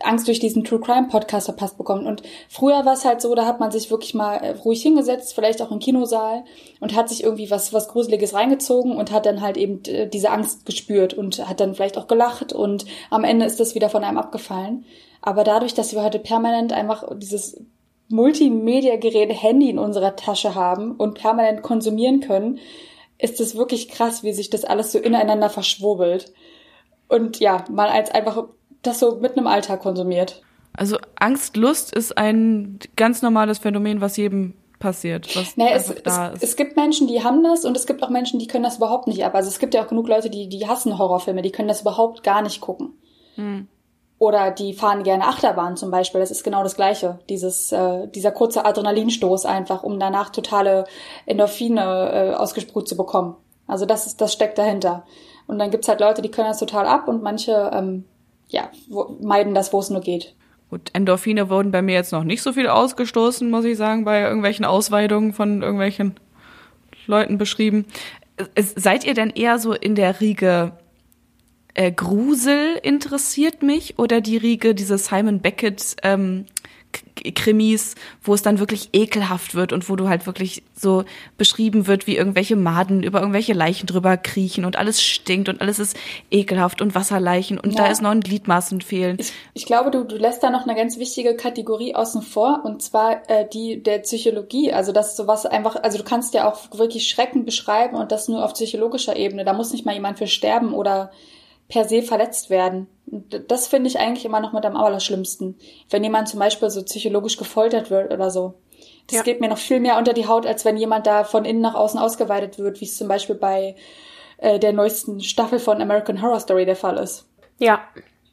Angst durch diesen True Crime Podcast verpasst bekommt. Und früher war es halt so, da hat man sich wirklich mal äh, ruhig hingesetzt, vielleicht auch im Kinosaal und hat sich irgendwie was, was Gruseliges reingezogen und hat dann halt eben äh, diese Angst gespürt und hat dann vielleicht auch gelacht und am Ende ist das wieder von einem abgefallen. Aber dadurch, dass wir heute permanent einfach dieses Multimedia-Gerät Handy in unserer Tasche haben und permanent konsumieren können, ist es wirklich krass, wie sich das alles so ineinander verschwurbelt. Und ja, mal als einfach das so mitten im Alltag konsumiert. Also Angst, Lust ist ein ganz normales Phänomen, was jedem passiert. Was naja, es, es, es, gibt Menschen, die haben das und es gibt auch Menschen, die können das überhaupt nicht ab. Also es gibt ja auch genug Leute, die, die hassen Horrorfilme, die können das überhaupt gar nicht gucken. Hm. Oder die fahren gerne Achterbahn zum Beispiel. Das ist genau das Gleiche. Dieses, äh, dieser kurze Adrenalinstoß einfach, um danach totale Endorphine äh, ausgesprüht zu bekommen. Also das ist, das steckt dahinter. Und dann gibt's halt Leute, die können das total ab und manche, ähm, ja, wo, meiden das, wo es nur geht. Gut, Endorphine wurden bei mir jetzt noch nicht so viel ausgestoßen, muss ich sagen, bei irgendwelchen Ausweitungen von irgendwelchen Leuten beschrieben. Seid ihr denn eher so in der Riege äh, Grusel interessiert mich oder die Riege diese Simon Beckett ähm, Krimis, wo es dann wirklich ekelhaft wird und wo du halt wirklich so beschrieben wird, wie irgendwelche Maden über irgendwelche Leichen drüber kriechen und alles stinkt und alles ist ekelhaft und Wasserleichen und ja. da ist noch ein Gliedmaßen fehlen. Ich, ich glaube, du, du lässt da noch eine ganz wichtige Kategorie außen vor und zwar äh, die der Psychologie. Also das ist sowas einfach, also du kannst ja auch wirklich Schrecken beschreiben und das nur auf psychologischer Ebene. Da muss nicht mal jemand für sterben oder per se verletzt werden. Das finde ich eigentlich immer noch mit am allerschlimmsten. Wenn jemand zum Beispiel so psychologisch gefoltert wird oder so. Das ja. geht mir noch viel mehr unter die Haut, als wenn jemand da von innen nach außen ausgeweitet wird, wie es zum Beispiel bei äh, der neuesten Staffel von American Horror Story der Fall ist. Ja,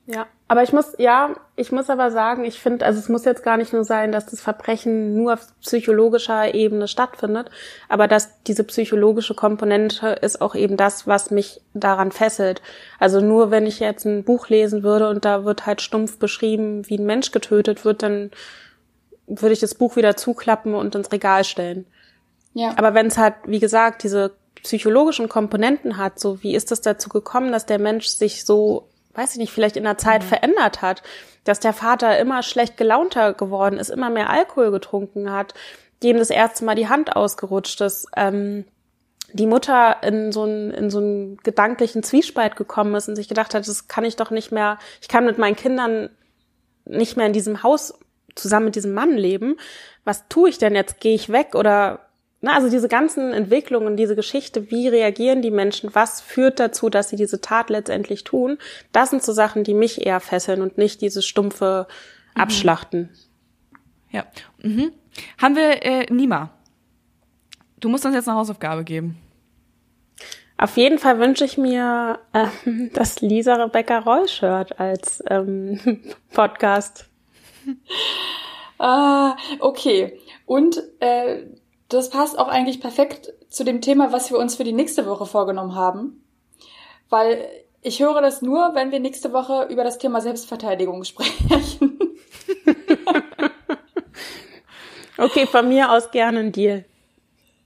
ja, aber ich muss, ja, ich muss aber sagen, ich finde, also es muss jetzt gar nicht nur sein, dass das Verbrechen nur auf psychologischer Ebene stattfindet, aber dass diese psychologische Komponente ist auch eben das, was mich daran fesselt. Also nur wenn ich jetzt ein Buch lesen würde und da wird halt stumpf beschrieben, wie ein Mensch getötet wird, dann würde ich das Buch wieder zuklappen und ins Regal stellen. Ja. Aber wenn es halt, wie gesagt, diese psychologischen Komponenten hat, so wie ist es dazu gekommen, dass der Mensch sich so weiß ich nicht, vielleicht in der Zeit mhm. verändert hat, dass der Vater immer schlecht gelaunter geworden ist, immer mehr Alkohol getrunken hat, dem das erste Mal die Hand ausgerutscht ist, ähm, die Mutter in so einen in so einen gedanklichen Zwiespalt gekommen ist und sich gedacht hat, das kann ich doch nicht mehr, ich kann mit meinen Kindern nicht mehr in diesem Haus zusammen mit diesem Mann leben. Was tue ich denn jetzt? Gehe ich weg oder na, also diese ganzen Entwicklungen, diese Geschichte, wie reagieren die Menschen, was führt dazu, dass sie diese Tat letztendlich tun, das sind so Sachen, die mich eher fesseln und nicht dieses stumpfe mhm. Abschlachten. Mhm. Ja. Mhm. Haben wir äh, Nima? Du musst uns jetzt eine Hausaufgabe geben. Auf jeden Fall wünsche ich mir äh, (laughs) das Lisa Rebecca Roy Shirt als ähm, (laughs) Podcast. (laughs) Ah, okay. Und äh, das passt auch eigentlich perfekt zu dem Thema, was wir uns für die nächste Woche vorgenommen haben. Weil ich höre das nur, wenn wir nächste Woche über das Thema Selbstverteidigung (laughs) sprechen. okay, von mir aus gerne ein Deal.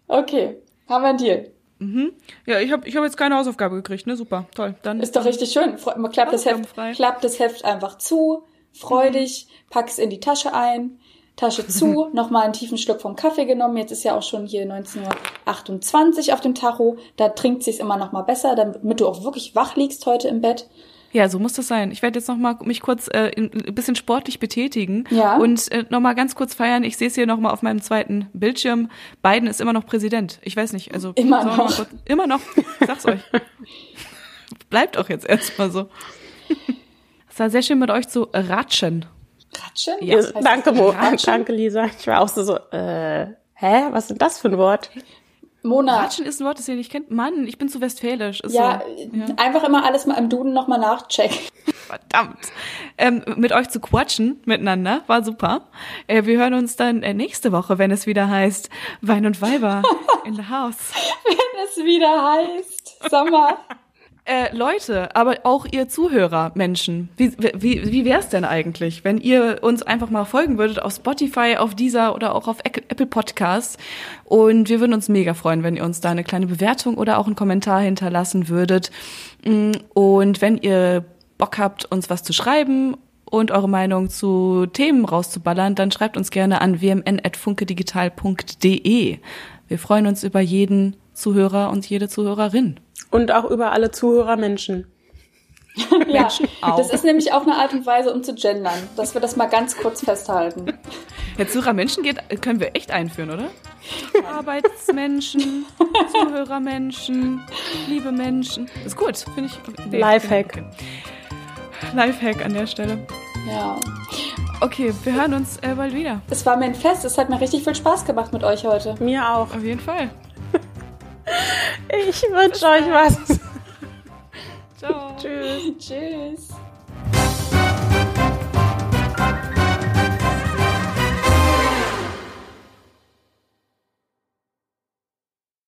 Okay, haben wir einen Deal. Mhm. Ja, ich habe ich hab jetzt keine Hausaufgabe gekriegt, ne? Super, toll. Dann ist doch richtig schön. Klappt das, Heft, klappt das Heft einfach zu, freu mhm. pack's in die Tasche ein, Tasche (laughs) zu, nochmal einen tiefen Schluck vom Kaffee genommen. Jetzt ist ja auch schon hier 19.28 Uhr auf dem Tacho. Da trinkt sich's immer noch mal besser, damit du auch wirklich wach liegst heute im Bett. Ja, so muss das sein. Ich werde jetzt noch mal mich kurz äh, ein bisschen sportlich betätigen Ja. und äh, noch mal ganz kurz feiern. Ich sehe es hier noch mal auf meinem zweiten Bildschirm. Biden ist immer noch Präsident. Ich weiß nicht, also Immer mal noch. kurz- immer noch. Sag's euch. (laughs) Bleibt auch jetzt erstmal so. Es war sehr schön mit euch zu ratschen. Ratschen? Ja, danke? Mo. Ratschen? Danke, Lisa. Ich war auch so, so äh, hä? Was ist denn das für ein Wort? Mona. Ratschen ist ein Wort, das ihr nicht kennt. Mann, ich bin zu westfälisch. Ist Ja, so. einfach immer alles mal im Duden nochmal nachchecken. Verdammt. Ähm, mit euch zu quatschen miteinander war super. Äh, wir hören uns dann äh, nächste Woche, wenn es wieder heißt Wein und Weiber (laughs) in the house. Wenn es wieder heißt. Sommer. Äh, Leute, aber auch ihr Zuhörer, Menschen, wie, wie, wie wär's denn eigentlich, wenn ihr uns einfach mal folgen würdet auf Spotify, auf dieser oder auch auf Apple Podcasts und wir würden uns mega freuen, wenn ihr uns da eine kleine Bewertung oder auch einen Kommentar hinterlassen würdet Mm, und wenn ihr Bock habt, uns was zu schreiben und eure Meinung zu Themen rauszuballern, dann schreibt uns gerne an wmn.funkedigital.de. Wir freuen uns über jeden Zuhörer und jede Zuhörerin. Und auch über alle Zuhörermenschen. (laughs) Ja, auch. das ist nämlich auch eine Art und Weise, um zu gendern, dass wir das mal ganz kurz festhalten. Jetzt Zuhörermenschen geht, können wir echt einführen, oder? Arbeitsmenschen, (laughs) Zuhörermenschen, liebe Menschen. Ist gut, finde ich. nee, Lifehack. okay. Lifehack an der Stelle. Ja. Okay, wir hören uns äh, bald wieder. Es war mir ein Fest. Es hat mir richtig viel Spaß gemacht mit euch heute. Mir auch. Auf jeden Fall. Ich wünsche euch was. Ciao. Tschüss. Tschüss.